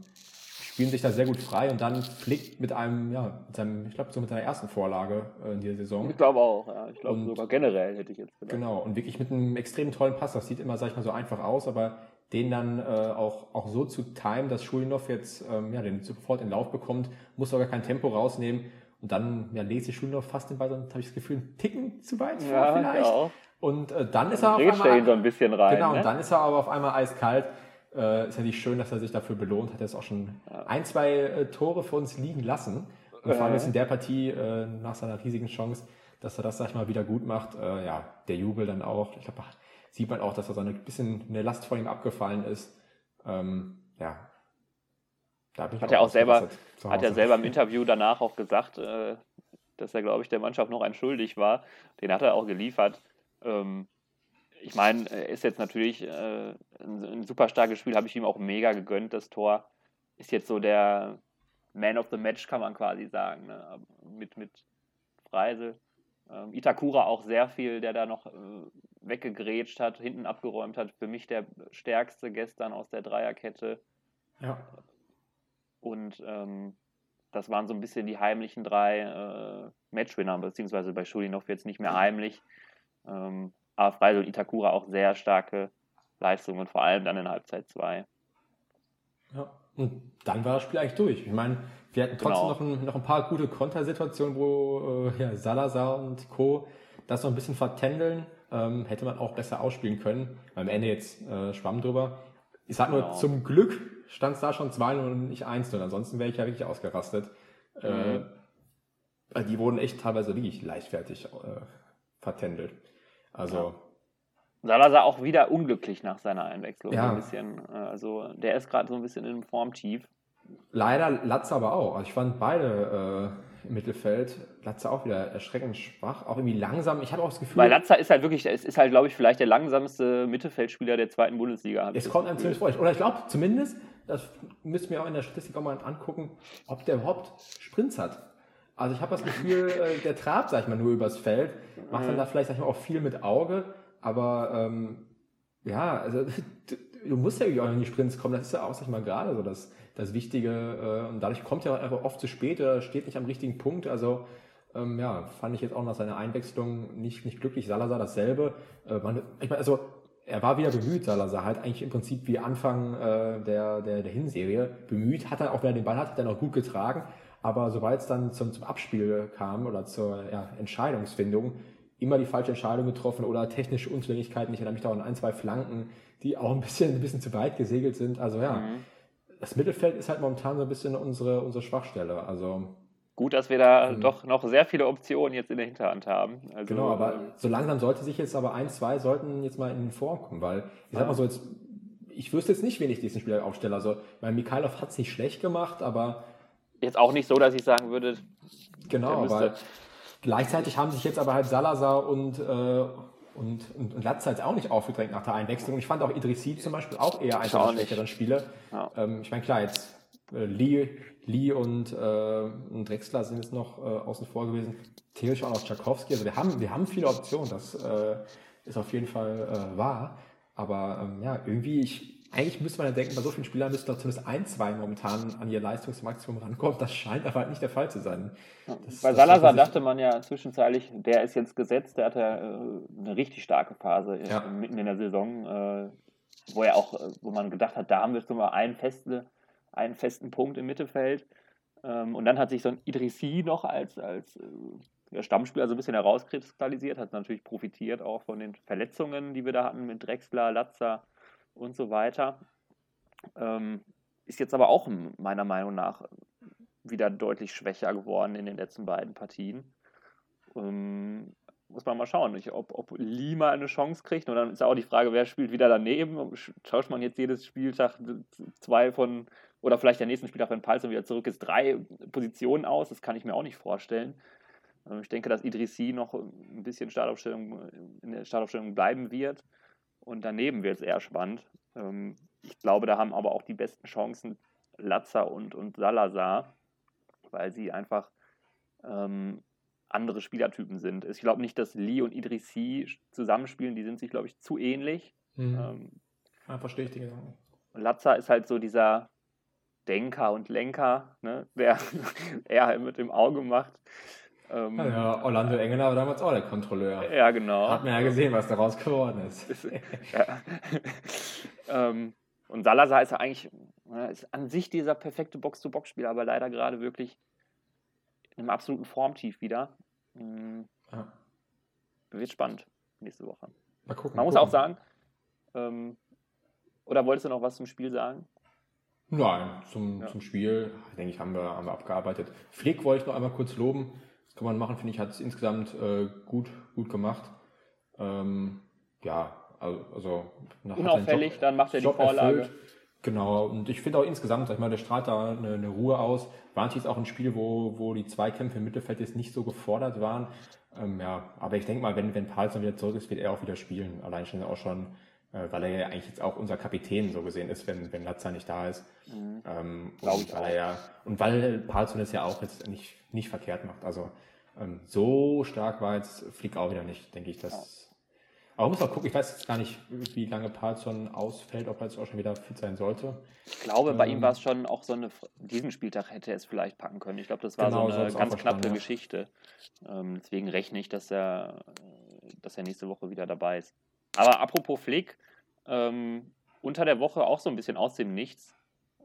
spielen sich da sehr gut frei und dann flickt mit einem, ja, mit seinem, ich glaube, so mit seiner ersten Vorlage äh, in dieser Saison. Ich glaube auch, ja. Ich glaube sogar generell hätte ich jetzt gedacht. Genau, und wirklich mit einem extrem tollen Pass. Das sieht immer, sag ich mal, so einfach aus, aber den dann äh, auch, auch so zu timen, dass Schulinov jetzt ähm, ja, den sofort in Lauf bekommt, muss sogar kein Tempo rausnehmen. Und dann ja, lese ich Schulinov fast den Ball, dann habe ich das Gefühl, einen Ticken zu weit ja, vor vielleicht. Ja. Und äh, dann ist er auf einmal. so ein bisschen rein. Genau, ne? und dann ist er aber auf einmal eiskalt äh, ist ja nicht schön, dass er sich dafür belohnt hat. Er ist auch schon ein, zwei äh, Tore für uns liegen lassen. Und vor allem jetzt in der Partie äh, nach seiner riesigen Chance, dass er das, sag ich mal, wieder gut macht. Äh, ja, der Jubel dann auch. Ich glaube, sieht man auch, dass da so ein bisschen eine Last von ihm abgefallen ist. Ähm, ja. Da hat er auch selber, hat er selber im Interview danach auch gesagt, äh, dass er, glaube ich, der Mannschaft noch ein schuldig war. Den hat er auch geliefert. Ähm, ich meine, er ist jetzt natürlich äh, ein, ein, super starkes Spiel, habe ich ihm auch mega gegönnt. Das Tor ist jetzt so der Man of the Match, kann man quasi sagen, ne? mit, mit Freisel. Ähm, Itakura auch sehr viel, der da noch äh, weggegrätscht hat, hinten abgeräumt hat. Für mich der stärkste gestern aus der Dreierkette. Ja. Und ähm, das waren so ein bisschen die heimlichen drei äh, Matchwinner, beziehungsweise bei Schulinov jetzt nicht mehr heimlich. Ähm, aber Freisel und Itakura auch sehr starke Leistungen, vor allem dann in Halbzeit 2. Ja, und dann war das Spiel eigentlich durch. Ich meine, wir hatten trotzdem genau. noch, ein, noch ein paar gute Kontersituationen, wo äh, ja, Salazar und Co. das noch ein bisschen vertändeln. Ähm, hätte man auch besser ausspielen können. Am Ende jetzt äh, schwamm drüber. Ich sag nur, genau. zum Glück stand es da schon 2-0 und nicht 1-0. Ansonsten wäre ich ja wirklich ausgerastet. Mhm. Äh, die wurden echt teilweise wirklich leichtfertig äh, vertändelt. Also. Ja. Salazar auch wieder unglücklich nach seiner Einwechslung. Ja. ein bisschen. Äh, also der ist gerade so ein bisschen im Formtief. Leider Latze aber auch. Also ich fand beide äh, im Mittelfeld. Latze auch wieder erschreckend schwach, auch irgendwie langsam. Ich habe auch das Gefühl. Weil Latze ist halt wirklich, es ist halt, glaube ich, vielleicht der langsamste Mittelfeldspieler der zweiten Bundesliga. Es kommt einem ziemlich vor. Oder ich glaube zumindest, das müsst ihr mir auch in der Statistik auch mal angucken, ob der überhaupt Sprints hat. Also ich habe das Gefühl, äh, der trabt, sag ich mal, nur übers Feld, macht dann da vielleicht sag ich mal, auch viel mit Auge, aber ähm, ja, also du, du musst ja irgendwie auch in die Sprints kommen, das ist ja auch, sag ich mal, gerade so das, das Wichtige äh, und dadurch kommt er einfach oft zu spät oder steht nicht am richtigen Punkt, also ähm, ja, fand ich jetzt auch nach seiner Einwechslung nicht, nicht glücklich. Salazar dasselbe. Äh, man, ich meine, also er war wieder bemüht, Salazar, halt eigentlich im Prinzip wie Anfang äh, der, der, der Hinserie. Bemüht, hat er auch, wenn er den Ball hat, hat er noch gut getragen, aber sobald es dann zum, zum Abspiel kam oder zur ja, Entscheidungsfindung, immer die falsche Entscheidung getroffen oder technische Unzulänglichkeiten. Ich erinnere mich da an ein, zwei Flanken, die auch ein bisschen, ein bisschen zu weit gesegelt sind. Also ja, mhm. das Mittelfeld ist halt momentan so ein bisschen unsere, unsere Schwachstelle. Also Gut, dass wir da ähm, doch noch sehr viele Optionen jetzt in der Hinterhand haben. Also, genau, aber ähm, so langsam sollte sich jetzt aber ein, zwei sollten jetzt mal in den Form kommen, weil ich sag mal so jetzt ich wüsste jetzt nicht, wen ich diesen Spieler aufstelle. Also, weil Mikhailov hat es nicht schlecht gemacht, aber. Jetzt auch nicht so, dass ich sagen würde. Genau, aber gleichzeitig haben sich jetzt aber halt Salazar und, äh, und, und, und Latza jetzt auch nicht aufgedrängt nach der Einwechslung. Ich fand auch Idrissi zum Beispiel auch eher einer der schlechteren Spiele. Ja. Ähm, ich meine, klar, jetzt äh, Lee, Lee und, äh, und Drexler sind jetzt noch äh, außen vor gewesen. Theoretisch auch noch Tchaikovsky. Also wir haben, wir haben viele Optionen. Das äh, ist auf jeden Fall äh, wahr. Aber ähm, ja, irgendwie, ich, eigentlich müsste man ja denken, bei so vielen Spielern müssten doch zumindest ein, zwei momentan an ihr Leistungsmaximum rankommen. Das scheint aber halt nicht der Fall zu sein. Das, bei Salazar dachte man ja zwischenzeitlich, der ist jetzt gesetzt, der hatte äh, eine richtig starke Phase ja. mitten in der Saison, äh, wo er auch, äh, wo man gedacht hat, da haben wir schon mal einen, feste, einen festen Punkt im Mittelfeld. Ähm, und dann hat sich so ein Idrissi noch als, als der Stammspieler so ein bisschen herauskristallisiert, hat natürlich profitiert auch von den Verletzungen, die wir da hatten mit Drexler, Latzer und so weiter. Ähm, ist jetzt aber auch meiner Meinung nach wieder deutlich schwächer geworden in den letzten beiden Partien. Ähm, muss man mal schauen, ob, ob Lima eine Chance kriegt. Und dann ist auch die Frage, wer spielt wieder daneben. Tauscht man jetzt jedes Spieltag zwei von, oder vielleicht der nächsten Spieltag, wenn Palzer wieder zurück ist, drei Positionen aus? Das kann ich mir auch nicht vorstellen. Ähm, ich denke, dass Idrissi noch ein bisschen Startaufstellung, in der Startaufstellung bleiben wird. Und daneben wird es eher spannend. Ähm, ich glaube, da haben aber auch die besten Chancen Latzer und, und Salazar, weil sie einfach ähm, andere Spielertypen sind. Ich glaube nicht, dass Lee und Idrissi zusammenspielen, die sind sich, glaube ich, zu ähnlich. Mhm. Ähm, ja, verstehe ich die Gedanken. Latzer ist halt so dieser Denker und Lenker, ne, der eher mit dem Auge macht. Ähm, ja, Orlando Engeler war damals auch der Kontrolleur. Ja, genau. Hat man ja gesehen, was daraus geworden ist. ja. ähm, und Salazar ist ja eigentlich ist an sich dieser perfekte Box-to-Box-Spieler, aber leider gerade wirklich in einem absoluten Formtief wieder. Mhm. Ja. Wird spannend nächste Woche. Mal gucken. Man muss gucken. auch sagen, ähm, oder wolltest du noch was zum Spiel sagen? Nein, zum, ja. zum Spiel, denke ich, haben wir, haben wir abgearbeitet. Flick wollte ich noch einmal kurz loben kann man machen, finde ich, hat es insgesamt äh, gut, gut gemacht. Ähm, ja, also nach Unauffällig, Job, dann macht er die Job Vorlage. Erfüllt. Genau, und ich finde auch insgesamt, sag ich mal, der strahlt da eine, eine Ruhe aus. War natürlich auch ein Spiel, wo, wo die Zweikämpfe im Mittelfeld jetzt nicht so gefordert waren. Ähm, ja, aber ich denke mal, wenn, wenn Palsson wieder zurück ist, wird er auch wieder spielen. Allein schon auch schon, weil er ja eigentlich jetzt auch unser Kapitän so gesehen ist, wenn, wenn Latza nicht da ist. Mhm. Ähm, Glaube ich weil auch. Er ja, und weil Palsson es ja auch jetzt nicht, nicht verkehrt macht. Also ähm, so stark war jetzt Flick auch wieder nicht, denke ich. Dass, aber muss mal gucken, ich weiß jetzt gar nicht, wie lange Palzon ausfällt, ob er jetzt auch schon wieder fit sein sollte. Ich glaube, bei ähm, ihm war es schon auch so eine, diesen Spieltag hätte er es vielleicht packen können. Ich glaube, das war genau, so eine ganz knappe ja. Geschichte. Ähm, deswegen rechne ich, dass er, dass er nächste Woche wieder dabei ist. Aber apropos Flick, ähm, unter der Woche auch so ein bisschen aus dem Nichts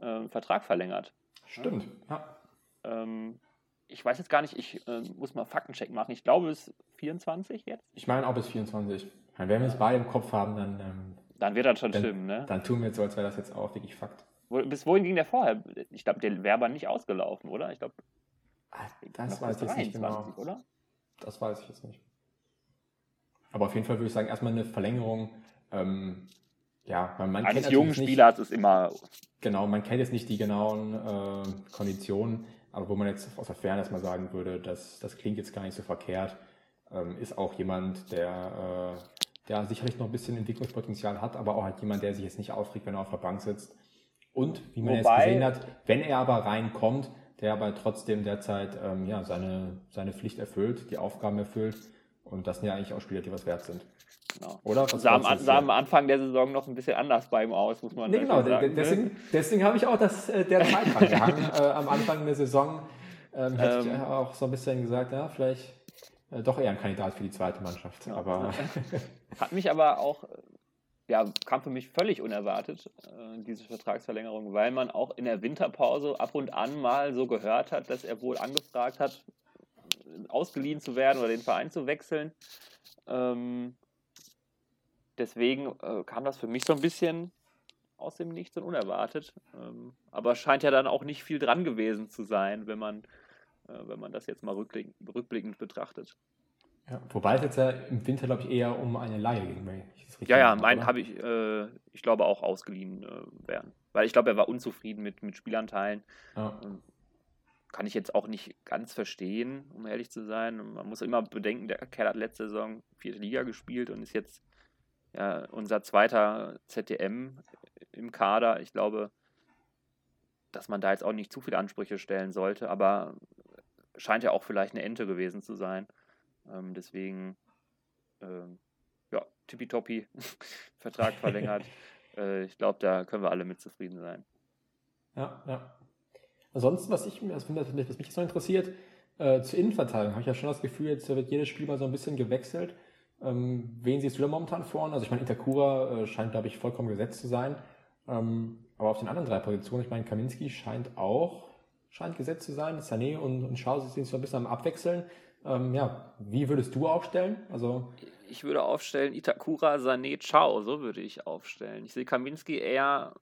äh, Vertrag verlängert. Stimmt, ja. Ähm, ich weiß jetzt gar nicht, ich äh, muss mal Faktencheck machen. Ich glaube, bis 24 jetzt. Ich meine auch bis 24. Wenn wir es beide im Kopf haben, dann. Ähm, dann wird das schon dann, stimmen, ne? Dann tun wir jetzt so, als wäre das jetzt auch wirklich Fakt. Wo, bis wohin ging der vorher? Ich glaube, der wäre aber nicht ausgelaufen, oder? Ich glaube. Ah, das weiß ich jetzt nicht genau. oder? Das weiß ich jetzt nicht. Aber auf jeden Fall würde ich sagen, erstmal eine Verlängerung. Ähm, ja, man, man Eines jungen Spielers ist immer. Genau, man kennt jetzt nicht die genauen äh, Konditionen. Aber wo man jetzt aus der Ferne erstmal sagen würde, dass das klingt jetzt gar nicht so verkehrt, ähm, ist auch jemand, der, äh, der sicherlich noch ein bisschen Entwicklungspotenzial hat, aber auch halt jemand, der sich jetzt nicht aufregt, wenn er auf der Bank sitzt. Und wie man Wobei, jetzt gesehen hat, wenn er aber reinkommt, der aber trotzdem derzeit ähm, ja, seine, seine Pflicht erfüllt, die Aufgaben erfüllt. Und das sind ja eigentlich auch Spieler, die was wert sind. Genau. Oder? Was sah, am, sah am Anfang der Saison noch ein bisschen anders bei ihm aus, muss man nee, genau, sagen. Ne? Deswegen, ne? deswegen habe ich auch das, äh, der Zeit gehangen. äh, am Anfang der Saison ähm, hätte ähm, ich auch so ein bisschen gesagt, ja, vielleicht äh, doch eher ein Kandidat für die zweite Mannschaft. Ja, aber Hat mich aber auch, ja, kam für mich völlig unerwartet, äh, diese Vertragsverlängerung, weil man auch in der Winterpause ab und an mal so gehört hat, dass er wohl angefragt hat, ausgeliehen zu werden oder den Verein zu wechseln. Ähm, deswegen äh, kam das für mich so ein bisschen aus dem Nichts und unerwartet. Ähm, aber scheint ja dann auch nicht viel dran gewesen zu sein, wenn man, äh, wenn man das jetzt mal rückblickend, rückblickend betrachtet. Ja, wobei es jetzt ja im Winter, glaube ich, eher um eine Laie ging. Ja, ja, mein habe ich, äh, ich glaube, auch ausgeliehen äh, werden. Weil ich glaube, er war unzufrieden mit, mit Spielanteilen. Ja. Kann ich jetzt auch nicht ganz verstehen, um ehrlich zu sein. Man muss immer bedenken, der Kerl hat letzte Saison vierte Liga gespielt und ist jetzt ja, unser zweiter ZDM im Kader. Ich glaube, dass man da jetzt auch nicht zu viele Ansprüche stellen sollte, aber scheint ja auch vielleicht eine Ente gewesen zu sein. Ähm, deswegen, ähm, ja, tippitoppi, Vertrag verlängert. äh, ich glaube, da können wir alle mit zufrieden sein. Ja, ja. Ansonsten, was ich was, was mich noch interessiert, äh, zur Innenverteidigung habe ich ja schon das Gefühl, jetzt wird jedes Spiel mal so ein bisschen gewechselt. Ähm, wen siehst du da momentan vorne? Also ich meine, Itakura äh, scheint, glaube ich, vollkommen gesetzt zu sein. Ähm, aber auf den anderen drei Positionen, ich meine, Kaminski scheint auch scheint gesetzt zu sein. Sané und, und Schau sind so ein bisschen am Abwechseln. Ähm, ja, wie würdest du aufstellen? Also ich würde aufstellen Itakura, Sané, Ciao, so würde ich aufstellen. Ich sehe Kaminski eher,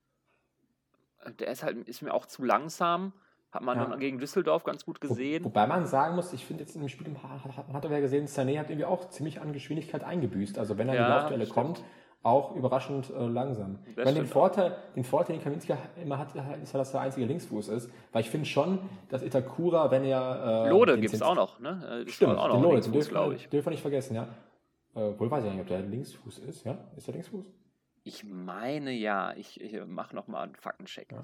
der ist halt ist mir auch zu langsam. Hat man ja. gegen Düsseldorf ganz gut gesehen. Wo, wobei man sagen muss, ich finde jetzt im Spiel hat, er ja gesehen, Sané hat irgendwie auch ziemlich an Geschwindigkeit eingebüßt. Also wenn er ja, in die Laufduelle kommt, auch überraschend äh, langsam. Ich meine, den Vorteil, den Vorteil, den Kaminski immer hat, ist ja, dass er der einzige Linksfuß ist. Weil ich finde schon, dass Itakura, wenn er... Äh, Lode gibt es auch noch, ne? Äh, Stimmt, auch noch den Lode, glaube ich. Dürfen wir nicht vergessen, ja. Äh, wohl weiß ich nicht, ob der Linksfuß ist, ja? Ist der Linksfuß? Ich meine ja. Ich, ich mache nochmal einen Faktencheck. Ja.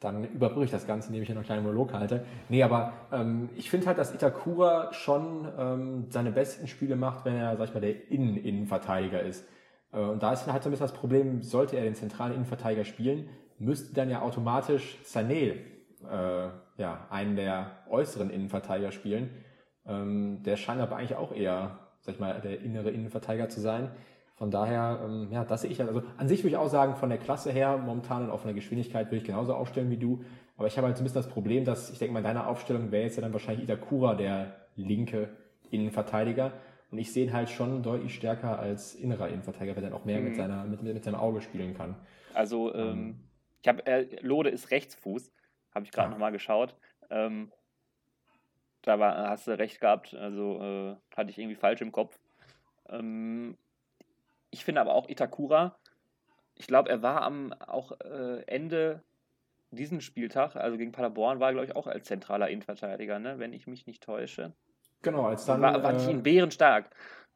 Dann überbrücke ich das Ganze, indem ich hier noch einen kleinen Monolog halte. Nee, aber ähm, ich finde halt, dass Itakura schon ähm, seine besten Spiele macht, wenn er, sag ich mal, der Innen-Innenverteidiger ist. Äh, und da ist halt so ein bisschen das Problem, sollte er den zentralen Innenverteidiger spielen, müsste dann ja automatisch Sané äh, ja, einen der äußeren Innenverteidiger spielen. Ähm, der scheint aber eigentlich auch eher, sag ich mal, der innere Innenverteidiger zu sein. Von daher, ähm, ja, das sehe ich also an sich würde ich auch sagen, von der Klasse her, momentan und auch von der Geschwindigkeit würde ich genauso aufstellen wie du. Aber ich habe halt so ein bisschen das Problem, dass ich denke mal, in deiner Aufstellung wäre jetzt ja dann wahrscheinlich Itakura der linke Innenverteidiger. Und ich sehe ihn halt schon deutlich stärker als innerer Innenverteidiger, weil er dann auch mehr mhm. mit, seiner, mit, mit seinem Auge spielen kann. Also, ähm, ähm. ich habe, äh, Lode ist Rechtsfuß, habe ich gerade ja. nochmal geschaut. Ähm, da war, hast du recht gehabt, also äh, hatte ich irgendwie falsch im Kopf. Ähm, ich finde aber auch Itakura, ich glaube, er war am auch äh, Ende diesen Spieltag, also gegen Paderborn, war, glaube ich, auch als zentraler Innenverteidiger, ne? wenn ich mich nicht täusche. Genau, als dann. War, war äh, bärenstark.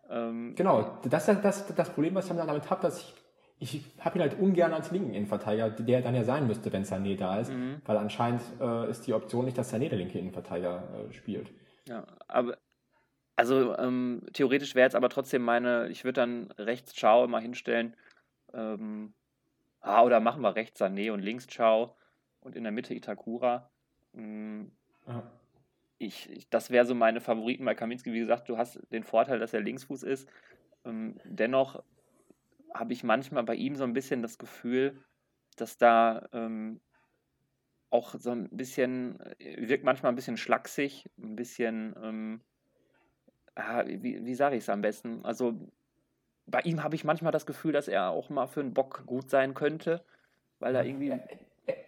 Ähm, genau, das ist das, das Problem, was ich dann damit habe, dass ich, ich habe ihn halt ungern als linken Innenverteidiger, der dann ja sein müsste, wenn Sané da ist, mhm. weil anscheinend äh, ist die Option nicht, dass Sané der linke Innenverteidiger äh, spielt. Ja, aber also ähm, theoretisch wäre jetzt aber trotzdem meine, ich würde dann rechts Chao mal hinstellen. Ähm, ah, oder machen wir rechts Sané und links Chao und in der Mitte Itakura. Mhm. Ja ich, ich das wäre so meine Favoriten bei Kaminski. Wie gesagt, du hast den Vorteil, dass er Linksfuß ist. Ähm, dennoch habe ich manchmal bei ihm so ein bisschen das Gefühl, dass da ähm, auch so ein bisschen, wirkt manchmal ein bisschen schlaksig, ein bisschen, ähm, ah, wie, wie sage ich es am besten? Also bei ihm habe ich manchmal das Gefühl, dass er auch mal für einen Bock gut sein könnte, weil er irgendwie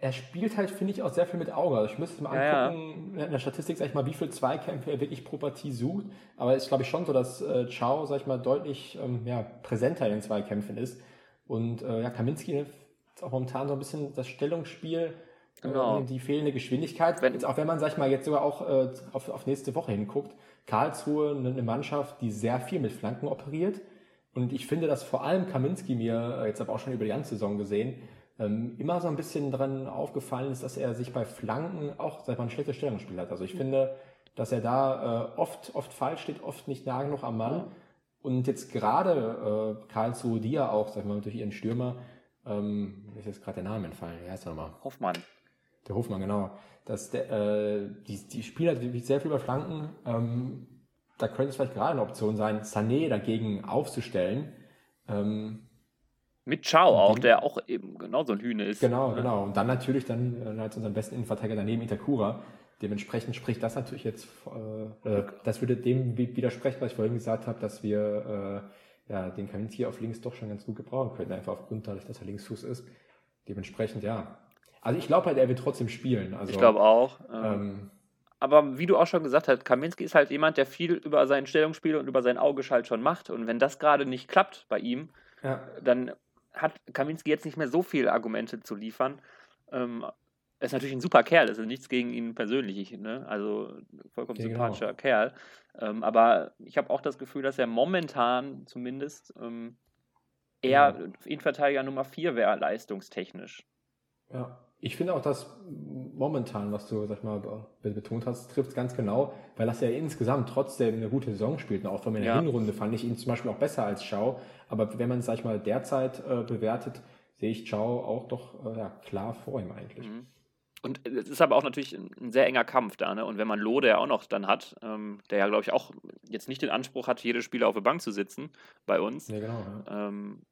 er spielt halt, finde ich, auch sehr viel mit Auge. Also ich müsste mal ja, angucken, ja. in der Statistik, sag ich mal, wie viele Zweikämpfe er wirklich pro Partie sucht. Aber es ist, glaube ich, schon so, dass äh, Chao, sag ich mal, deutlich ähm, ja, präsenter in den Zweikämpfen ist. Und äh, ja, Kaminski ist auch momentan so ein bisschen das Stellungsspiel, genau. äh, die fehlende Geschwindigkeit. Wenn, jetzt auch wenn man, sag ich mal, jetzt sogar auch äh, auf, auf nächste Woche hinguckt, Karlsruhe eine Mannschaft, die sehr viel mit Flanken operiert. Und ich finde, dass vor allem Kaminski mir, äh, jetzt aber auch schon über die ganze Saison gesehen, ähm, immer so ein bisschen dran aufgefallen ist, dass er sich bei Flanken auch, sag mal, ein schlechtes Stellungsspiel hat. Also ich mhm. finde, dass er da äh, oft, oft falsch steht, oft nicht nah genug am Mann. Mhm. Und jetzt gerade äh, Karlsruhe, die ja auch, sag mal, durch ihren Stürmer, ähm, ist jetzt gerade der Name entfallen, wie heißt er nochmal? Hoffmann. Der Hofmann, genau. Dass der, äh, die, die Spieler die sehr viel über Flanken. Ähm, da könnte es vielleicht gerade eine Option sein, Sané dagegen aufzustellen. Ähm, mit Chao auch, der auch eben genauso ein Hühne ist. Genau, ne? genau. Und dann natürlich dann äh, als unseren besten Innenverteidiger daneben Itakura. Dementsprechend spricht das natürlich jetzt, äh, äh, das würde dem widersprechen, was ich vorhin gesagt habe, dass wir äh, ja, den Kaminski auf links doch schon ganz gut gebrauchen können, einfach aufgrund dadurch, dass er Linksfuß ist. Dementsprechend, ja. Also ich glaube halt, er wird trotzdem spielen. Also, ich glaube auch. Ähm, aber wie du auch schon gesagt hast, Kaminski ist halt jemand, der viel über sein Stellungsspiel und über sein Augeschalt schon macht. Und wenn das gerade nicht klappt bei ihm, ja. dann hat Kaminski jetzt nicht mehr so viele Argumente zu liefern. Ähm, er ist natürlich ein super Kerl, das ist nichts gegen ihn persönlich, ne? also vollkommen ja, sympathischer genau. Kerl. Ähm, aber ich habe auch das Gefühl, dass er momentan zumindest ähm, eher ja. Innenverteidiger Nummer 4 wäre, leistungstechnisch. Ja, ich finde auch, dass momentan, was du sag mal, betont hast, trifft es ganz genau, weil das ja insgesamt trotzdem eine gute Saison spielt. Und auch von meiner ja. Hinrunde fand ich ihn zum Beispiel auch besser als Schau. Aber wenn man es, sag ich mal, derzeit äh, bewertet, sehe ich Schau auch doch äh, ja, klar vor ihm eigentlich. Mhm. Und es ist aber auch natürlich ein sehr enger Kampf da, ne? Und wenn man Lode ja auch noch dann hat, ähm, der ja, glaube ich, auch jetzt nicht den Anspruch hat, jede Spieler auf der Bank zu sitzen bei uns. Ja, genau. Ja. Ähm,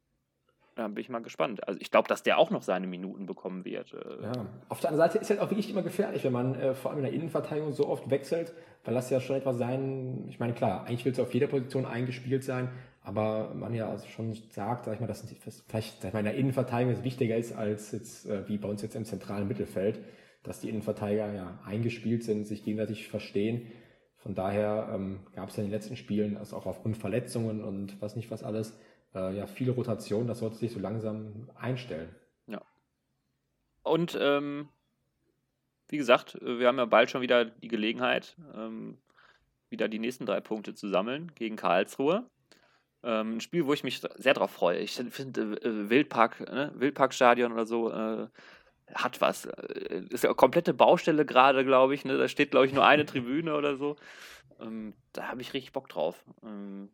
da bin ich mal gespannt. Also ich glaube, dass der auch noch seine Minuten bekommen wird. Äh. Ja. Auf der anderen Seite ist es halt auch wirklich immer gefährlich, wenn man äh, vor allem in der Innenverteidigung so oft wechselt, weil das ja schon etwas sein, ich meine, klar, eigentlich will es auf jeder Position eingespielt sein, aber man ja also schon sagt, sag ich mal, dass vielleicht sag ich mal, in der Innenverteidigung es wichtiger ist als jetzt, äh, wie bei uns jetzt im zentralen Mittelfeld dass die Innenverteidiger ja eingespielt sind, sich gegenseitig verstehen. Von daher ähm, gab es ja in den letzten Spielen, also auch aufgrund Verletzungen und was nicht was alles, äh, ja viele Rotationen. Das sollte sich so langsam einstellen. Ja. Und ähm, wie gesagt, wir haben ja bald schon wieder die Gelegenheit, ähm, wieder die nächsten drei Punkte zu sammeln gegen Karlsruhe. Ähm, ein Spiel, wo ich mich sehr drauf freue. Ich finde äh, Wildpark, ne? Wildparkstadion oder so, äh, hat was. Äh, ist ja eine komplette Baustelle gerade, glaube ich. Ne? Da steht, glaube ich, nur eine Tribüne oder so. Ähm, da habe ich richtig Bock drauf. Ähm,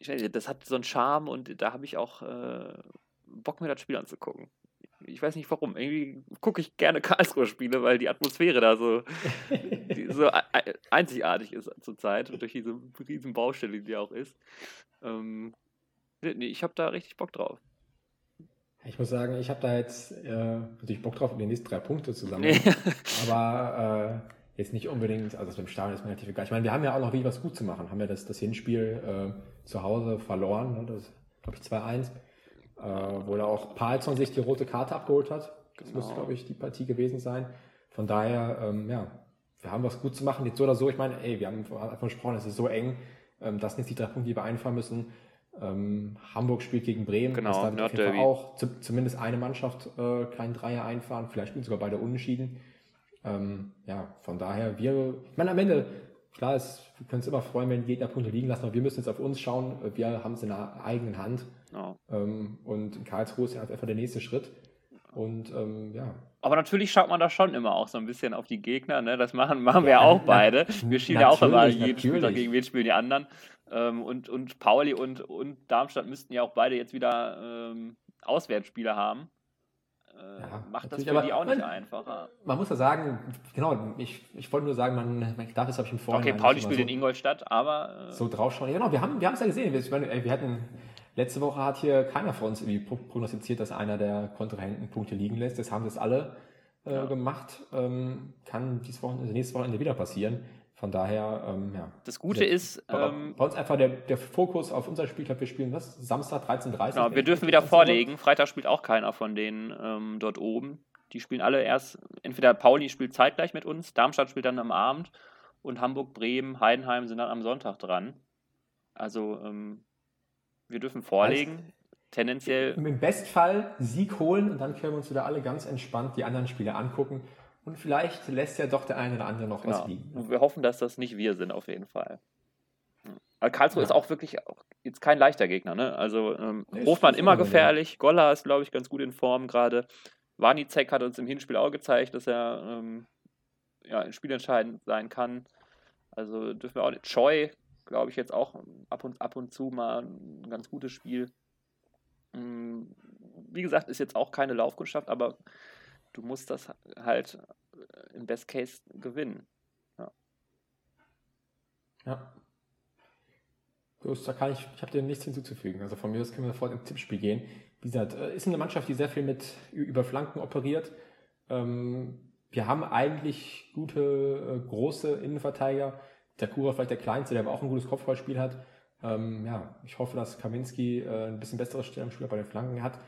ich das hat so einen Charme und da habe ich auch äh, Bock, mir das Spiel anzugucken. Ich weiß nicht warum. Irgendwie gucke ich gerne Karlsruhe-Spiele, weil die Atmosphäre da so, so einzigartig ist zurzeit und durch diese riesen Baustelle, die auch ist. Ähm, nee, ich habe da richtig Bock drauf. Ich muss sagen, ich habe da jetzt äh, natürlich Bock drauf, die nächsten drei Punkte zusammen. Nee. aber äh, jetzt nicht unbedingt, also das mit dem Stadion ist mir relativ egal. Ich meine, wir haben ja auch noch wirklich was gut zu machen. Haben ja das, das Hinspiel äh, zu Hause verloren, ne? das glaube ich 2-1, äh, wo da auch Palzon sich die rote Karte abgeholt hat. Das genau. muss, glaube ich, die Partie gewesen sein. Von daher, ähm, ja, wir haben was gut zu machen. Jetzt so oder so, ich meine, ey, wir haben davon gesprochen, es ist so eng, ähm, das sind jetzt die drei Punkte, die wir einfahren müssen. Ähm, Hamburg spielt gegen Bremen. Genau, das da auf jeden Fall auch zu, zumindest eine Mannschaft äh, kleinen Dreier einfahren. Vielleicht spielen sogar beide unentschieden. Ähm, ja, von daher, wir, ich meine, am Ende, klar, ist, wir können uns immer freuen, wenn Gegner Punkte liegen lassen, aber wir müssen jetzt auf uns schauen. Wir haben es in der eigenen Hand. Oh. Ähm, und in Karlsruhe ist ja einfach der nächste Schritt. Und ähm, ja. Aber natürlich schaut man da schon immer auch so ein bisschen auf die Gegner. Ne? Das machen, machen wir ja auch beide. Wir schieben ja auch immer jeden Spieler gegen wen spielen die anderen. Ähm, und, und Pauli und, und Darmstadt müssten ja auch beide jetzt wieder ähm, Auswärtsspiele haben. Äh, ja, macht das für die auch nicht man, einfacher. Man muss ja sagen, genau, ich, ich wollte nur sagen, man, man darf es, habe ich im Vorhinein. Okay, Pauli spielt so, in Ingolstadt, aber. Äh, so draufschauen. Ja, genau, wir haben wir es ja gesehen. Wir, meine, wir hatten. Letzte Woche hat hier keiner von uns irgendwie prognostiziert, dass einer der Kontrahenten Punkte liegen lässt. Das haben das alle äh, ja. gemacht. Ähm, kann dieses Wochenende, also nächstes Wochenende wieder passieren. Von daher, ähm, ja. Das Gute ist. Ähm, bei uns einfach der, der Fokus auf unser Spiel, wir spielen was? Samstag 13.30 Uhr. Genau, wir dürfen wieder vorlegen. Freitag spielt auch keiner von denen ähm, dort oben. Die spielen alle erst, entweder Pauli spielt zeitgleich mit uns, Darmstadt spielt dann am Abend und Hamburg, Bremen, Heidenheim sind dann am Sonntag dran. Also, ähm, wir dürfen vorlegen. Heißt, tendenziell. Im Bestfall Sieg holen und dann können wir uns wieder alle ganz entspannt die anderen Spiele angucken und vielleicht lässt ja doch der eine oder andere noch genau. was liegen. Und wir hoffen, dass das nicht wir sind, auf jeden Fall. Aber Karlsruhe ja. ist auch wirklich auch jetzt kein leichter Gegner. Ne? Also ähm, nee, Hofmann immer gefährlich. Golla ist, glaube ich, ganz gut in Form gerade. Warnizek hat uns im Hinspiel auch gezeigt, dass er ähm, ja, spielentscheidend sein kann. Also dürfen wir auch nicht. Choi, glaube ich, jetzt auch ab und, ab und zu mal ein ganz gutes Spiel. Ähm, wie gesagt, ist jetzt auch keine Laufkundschaft, aber du musst das halt äh, im Best Case gewinnen. Ja. ja. Bloß, da kann ich, ich habe dir nichts hinzuzufügen. Also von mir aus können wir sofort ins Tippspiel gehen. Wie gesagt, äh, ist eine Mannschaft, die sehr viel mit über Flanken operiert. Ähm, wir haben eigentlich gute, äh, große Innenverteidiger. Der Kura vielleicht der kleinste, der aber auch ein gutes Kopfballspiel hat. Ähm, ja, ich hoffe, dass Kaminski ein bisschen besseres Stellungsspiel bei den Flanken hat.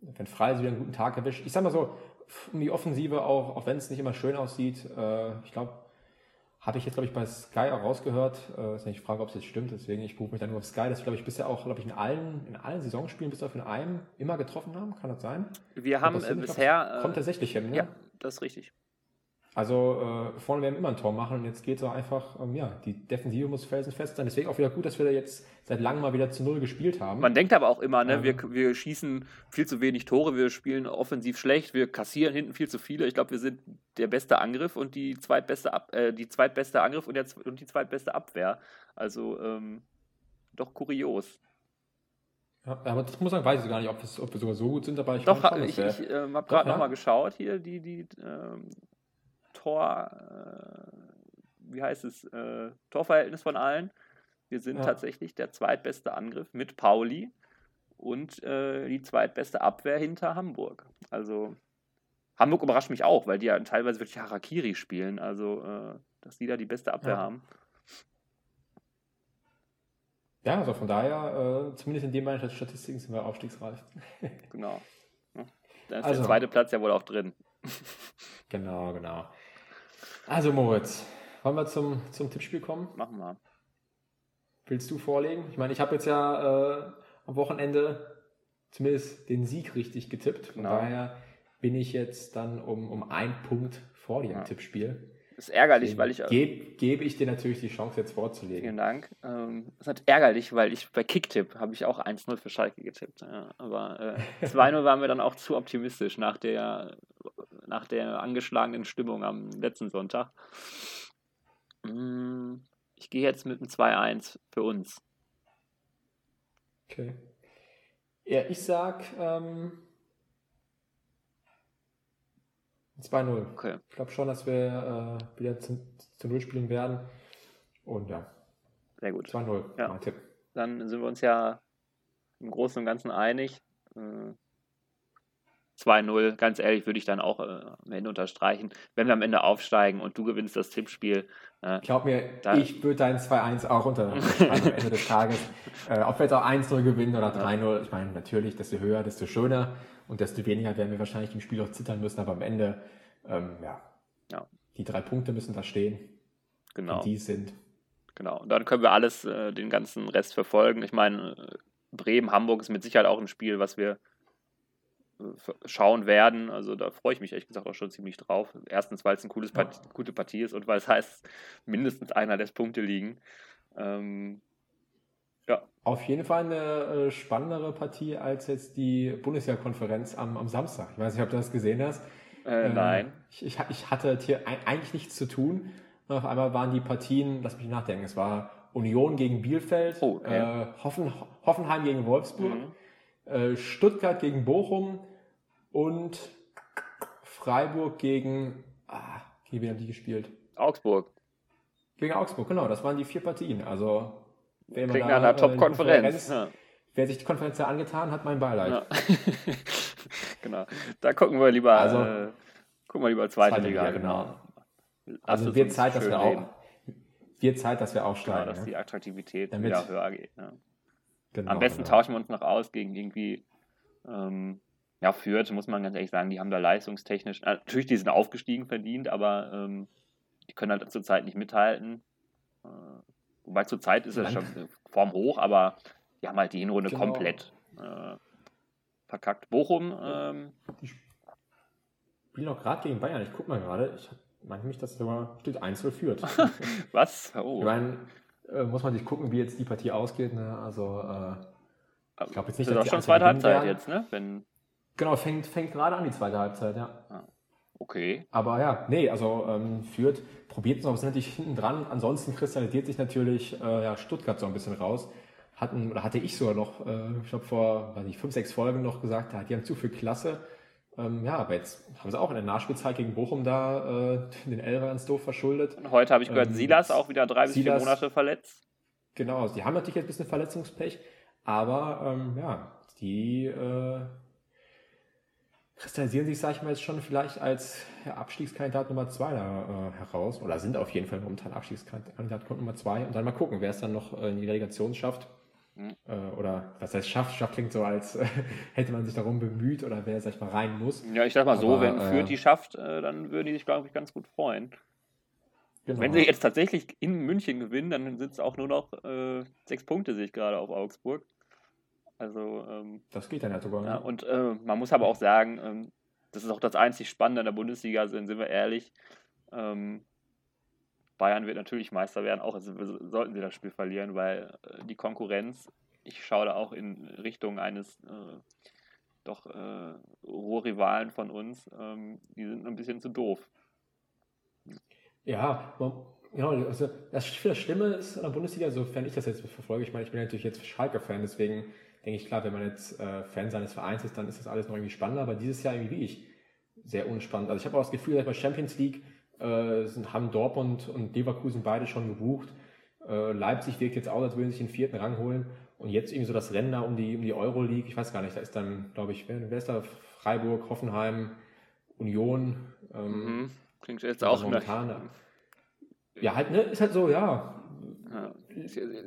Wenn Freis wieder einen guten Tag erwischt. Ich sag mal so, um die Offensive auch, auch wenn es nicht immer schön aussieht, äh, ich glaube, habe ich jetzt, glaube ich, bei Sky auch rausgehört. Äh, ist nicht die Frage, ob es jetzt stimmt, deswegen ich berufe mich dann nur auf Sky, dass wir, glaube ich, bisher auch, glaube ich, in allen, in allen Saisonspielen bis auf in einem immer getroffen haben. Kann das sein? Wir haben das äh, bisher. glaub, kommt tatsächlich hin, ne? Ja, das ist richtig. Also äh, vorne werden wir immer ein Tor machen und jetzt geht so einfach, ähm, ja, die Defensive muss felsenfest sein. Deswegen auch wieder gut, dass wir da jetzt seit langem mal wieder zu Null gespielt haben. Man denkt aber auch immer, ne, Ähm. wir, wir schießen viel zu wenig Tore, wir spielen offensiv schlecht, wir kassieren hinten viel zu viele. Ich glaube, wir sind der beste Angriff und die zweitbeste, Ab äh, die zweitbeste Angriff und, der, und die zweitbeste Abwehr. Also ähm, doch kurios. ja, aber das muss man, weiß ich gar nicht, ob, es, wir sogar so gut sind, aber ich Doch, ich, ich wir- ähm, habe gerade ja? nochmal geschaut hier, die, die ähm, Tor, äh, wie heißt es, äh, Torverhältnis von allen. Wir sind Ja. tatsächlich der zweitbeste Angriff mit Pauli und äh, die zweitbeste Abwehr hinter Hamburg. Also Hamburg überrascht mich auch, weil die ja teilweise wirklich Harakiri spielen. Also, äh, dass die da die beste Abwehr Ja. haben. ja, also von daher, äh, zumindest in den beiden Statistiken sind wir aufstiegsreif. Genau. Ja. Da ist Also. der zweite Platz ja wohl auch drin. Genau, genau. Also Moritz, wollen wir zum, zum Tippspiel kommen? Machen wir. Willst du vorlegen? Ich meine, ich habe jetzt ja äh, am Wochenende zumindest den Sieg richtig getippt. Von Genau. daher bin ich jetzt dann um, um einen Punkt vor dir im Ja. Tippspiel. Ist ärgerlich, weil ich. äh, Gebe gebe ich dir natürlich die Chance, jetzt vorzulegen. Vielen Dank. Ähm, ist halt ärgerlich, weil ich bei Kicktipp habe ich auch 1-0 für Schalke getippt. Ja, aber äh, 2-0 waren wir dann auch zu optimistisch nach der, nach der angeschlagenen Stimmung am letzten Sonntag. Mm, Ich gehe jetzt mit einem 2-1 für uns. Okay. Ja, ich sag ähm, 2-0. Okay. Ich glaube schon, dass wir äh, wieder zu, zu Null spielen werden. Und ja, Sehr gut. 2-0, Ja. mein Tipp. Dann sind wir uns ja im Großen und Ganzen einig. Äh, 2-0, ganz ehrlich, würde ich dann auch äh, am Ende unterstreichen. Wenn wir am Ende aufsteigen und du gewinnst das Tippspiel, äh, Glaub mir, Da- ich würde dein 2-1 auch unterschreiben am Ende des Tages. Äh, ob wir jetzt auch 1-0 gewinnen oder 3-0, ich meine, natürlich, desto höher, desto schöner und desto weniger werden wir wahrscheinlich im Spiel auch zittern müssen, aber am Ende, ähm, ja, Ja. die drei Punkte müssen da stehen, genau. und die sind. Genau, und dann können wir alles, äh, den ganzen Rest verfolgen. Ich meine, äh, Bremen, Hamburg ist mit Sicherheit auch ein Spiel, was wir schauen werden. Also da freue ich mich ehrlich gesagt auch schon ziemlich drauf. Erstens, weil es eine Ja. Part gute Partie ist und weil es heißt, mindestens einer lässt Punkte liegen. Ähm, ja, Auf jeden Fall eine äh, spannendere Partie als jetzt die Bundesliga-Konferenz am, am Samstag. Ich weiß nicht, ob du das gesehen hast. äh, Äh, nein. Ich, ich, ich hatte hier eigentlich nichts zu tun. Auf einmal waren die Partien, lass mich nachdenken, es war Union gegen Bielefeld, Oh, okay. äh, Hoffen, Hoffenheim gegen Wolfsburg, Mhm. äh, Stuttgart gegen Bochum und Freiburg gegen, ah, gegen wen haben die gespielt? Augsburg. Gegen Augsburg, genau, das waren die vier Partien. Also, wer Klingt da, einer äh, Top-Konferenz. Ja. Wer sich die Konferenz da angetan hat, mein Beileid. Ja. genau. Da gucken wir lieber, Also- äh, gucken wir lieber zweite, Zweite Liga. Liga, genau. Also wird Zeit, dass wir auch, wird Zeit, dass wir Genau, aufsteigen. dass ne? die Attraktivität Damit- wieder höher geht. Ja. Genau, Am besten genau. tauschen wir uns noch aus gegen irgendwie, ähm, ja, Fürth, muss man ganz ehrlich sagen, die haben da leistungstechnisch, natürlich, die sind aufgestiegen verdient, aber ähm, die können halt zurzeit nicht mithalten. Äh, wobei zurzeit ist es schon Form hoch, aber die haben halt die Hinrunde Genau. komplett äh, verkackt. Bochum, ähm, Die spielen auch gerade gegen Bayern. Ich guck mal gerade. Ich meine mich, dass sogar steht 1 führt. was? Ich Oh. meine, äh, muss man sich gucken, wie jetzt die Partie ausgeht. Ne? Also, äh, ich glaube jetzt nicht, das ist dass auch die schon zweite Halbzeit jetzt, ne? Wenn, genau, fängt, fängt gerade an die zweite Halbzeit, ja. okay. Aber ja, nee, also ähm, führt, probiert es noch, sind natürlich hinten dran. Ansonsten kristallisiert sich natürlich äh, ja, Stuttgart so ein bisschen raus. Hatten, oder hatte ich sogar noch, äh, ich glaube vor, weiß nicht, fünf, sechs Folgen noch gesagt, ja, die haben zu viel Klasse. Ähm, ja, aber jetzt haben sie auch in der Nachspielzeit gegen Bochum da äh, den Elfer ins Doof verschuldet. Und heute habe ich gehört, Ähm, Silas auch wieder drei bis vier Silas- Monate verletzt. Genau, also die haben natürlich jetzt ein bisschen Verletzungspech, aber ähm, ja, die äh, kristallisieren sich, sag ich mal, jetzt schon vielleicht als ja, Abstiegskandidat Nummer zwei da äh, heraus oder sind auf jeden Fall momentan Abstiegskandidat Nummer zwei und dann mal gucken, wer es dann noch äh, in die Relegation schafft. Mhm. Äh, oder was heißt schafft? Schafft klingt so, als äh, hätte man sich darum bemüht oder wer, sag ich mal, rein muss. Ja, ich sag mal so, Aber, wenn äh, Fürth die schafft, dann würden die sich, glaube ich, ganz gut freuen. Genau. Wenn sie jetzt tatsächlich in München gewinnen, dann sind es auch nur noch sechs Punkte, sehe ich gerade auf Augsburg. Also ähm, das geht dann ja sogar. Ja, und äh, man muss aber auch sagen, ähm, das ist auch das einzig Spannende in der Bundesliga, sind, sind wir ehrlich. Ähm, Bayern wird natürlich Meister werden, auch also sollten sie das Spiel verlieren, weil äh, die Konkurrenz, ich schaue da auch in Richtung eines äh, doch äh, Rohrrivalen von uns, ähm, die sind ein bisschen zu doof. Ja, man, genau, also das, das Schlimme ist in der Bundesliga, sofern ich das jetzt verfolge, ich meine, ich bin natürlich jetzt Schalke-Fan, deswegen denke ich, klar, wenn man jetzt äh, Fan seines Vereins ist, dann ist das alles noch irgendwie spannender, aber dieses Jahr irgendwie wie ich sehr unspannend. Also ich habe auch das Gefühl, dass bei Champions League äh, sind, haben Dortmund und Leverkusen beide schon gebucht. Äh, Leipzig wirkt jetzt aus, als würden sie sich den vierten Rang holen. Und jetzt irgendwie so das Rennen da um die, um die Euroleague, ich weiß gar nicht, da ist dann, glaube ich, wer, wer ist da? Freiburg, Hoffenheim, Union. Ähm, mhm. Klingt jetzt auch momentan. Ja, halt, ne, ist halt so, ja. ja.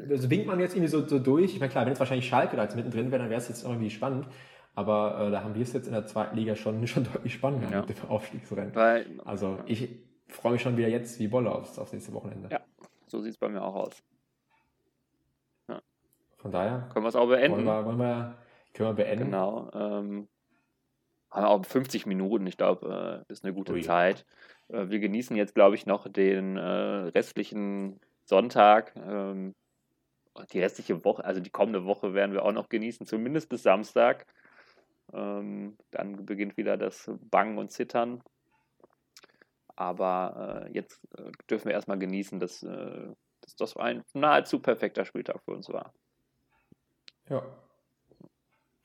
Also winkt man jetzt irgendwie so, so durch. Ich meine, klar, wenn jetzt wahrscheinlich Schalke da jetzt mittendrin wäre, dann wäre es jetzt irgendwie spannend. Aber äh, da haben wir es jetzt in der zweiten Liga schon, schon deutlich spannender ja. mit dem Aufstiegsrennen. Weil, also ich freue mich schon wieder jetzt wie Bolle aufs, aufs nächste Wochenende. Ja, so sieht es bei mir auch aus. Ja. Von daher können wir es auch beenden. Wollen wir, wollen wir, können wir beenden. Genau. Ähm, haben wir auch 50 Minuten, ich glaube, äh, ist eine gute Ui. Zeit. Äh, wir genießen jetzt, glaube ich, noch den äh, restlichen Sonntag. Ähm, die restliche Woche, also die kommende Woche werden wir auch noch genießen, zumindest bis Samstag. Ähm, dann beginnt wieder das Bangen und Zittern. Aber äh, jetzt äh, dürfen wir erstmal genießen, dass, äh, dass das ein nahezu perfekter Spieltag für uns war. Ja.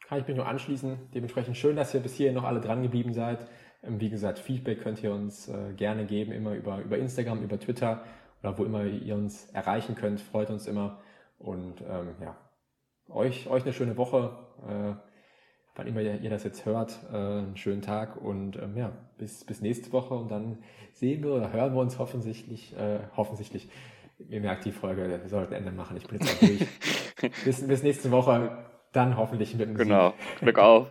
Kann ich mich nur anschließen. Dementsprechend schön, dass ihr bis hierhin noch alle dran geblieben seid. Ähm, wie gesagt, Feedback könnt ihr uns äh, gerne geben, immer über, über Instagram, über Twitter oder wo immer ihr uns erreichen könnt. Freut uns immer. Und ähm, ja, euch, euch eine schöne Woche. Äh, wann immer ihr, das jetzt hört, äh, einen schönen Tag und ähm, ja, bis, bis nächste Woche und dann sehen wir oder hören wir uns hoffentlich, äh, hoffentlich, ihr merkt die Folge, wir sollten Ende machen, ich bin jetzt auch durch. bis, bis nächste Woche, dann hoffentlich mit dem Genau, Glück auf.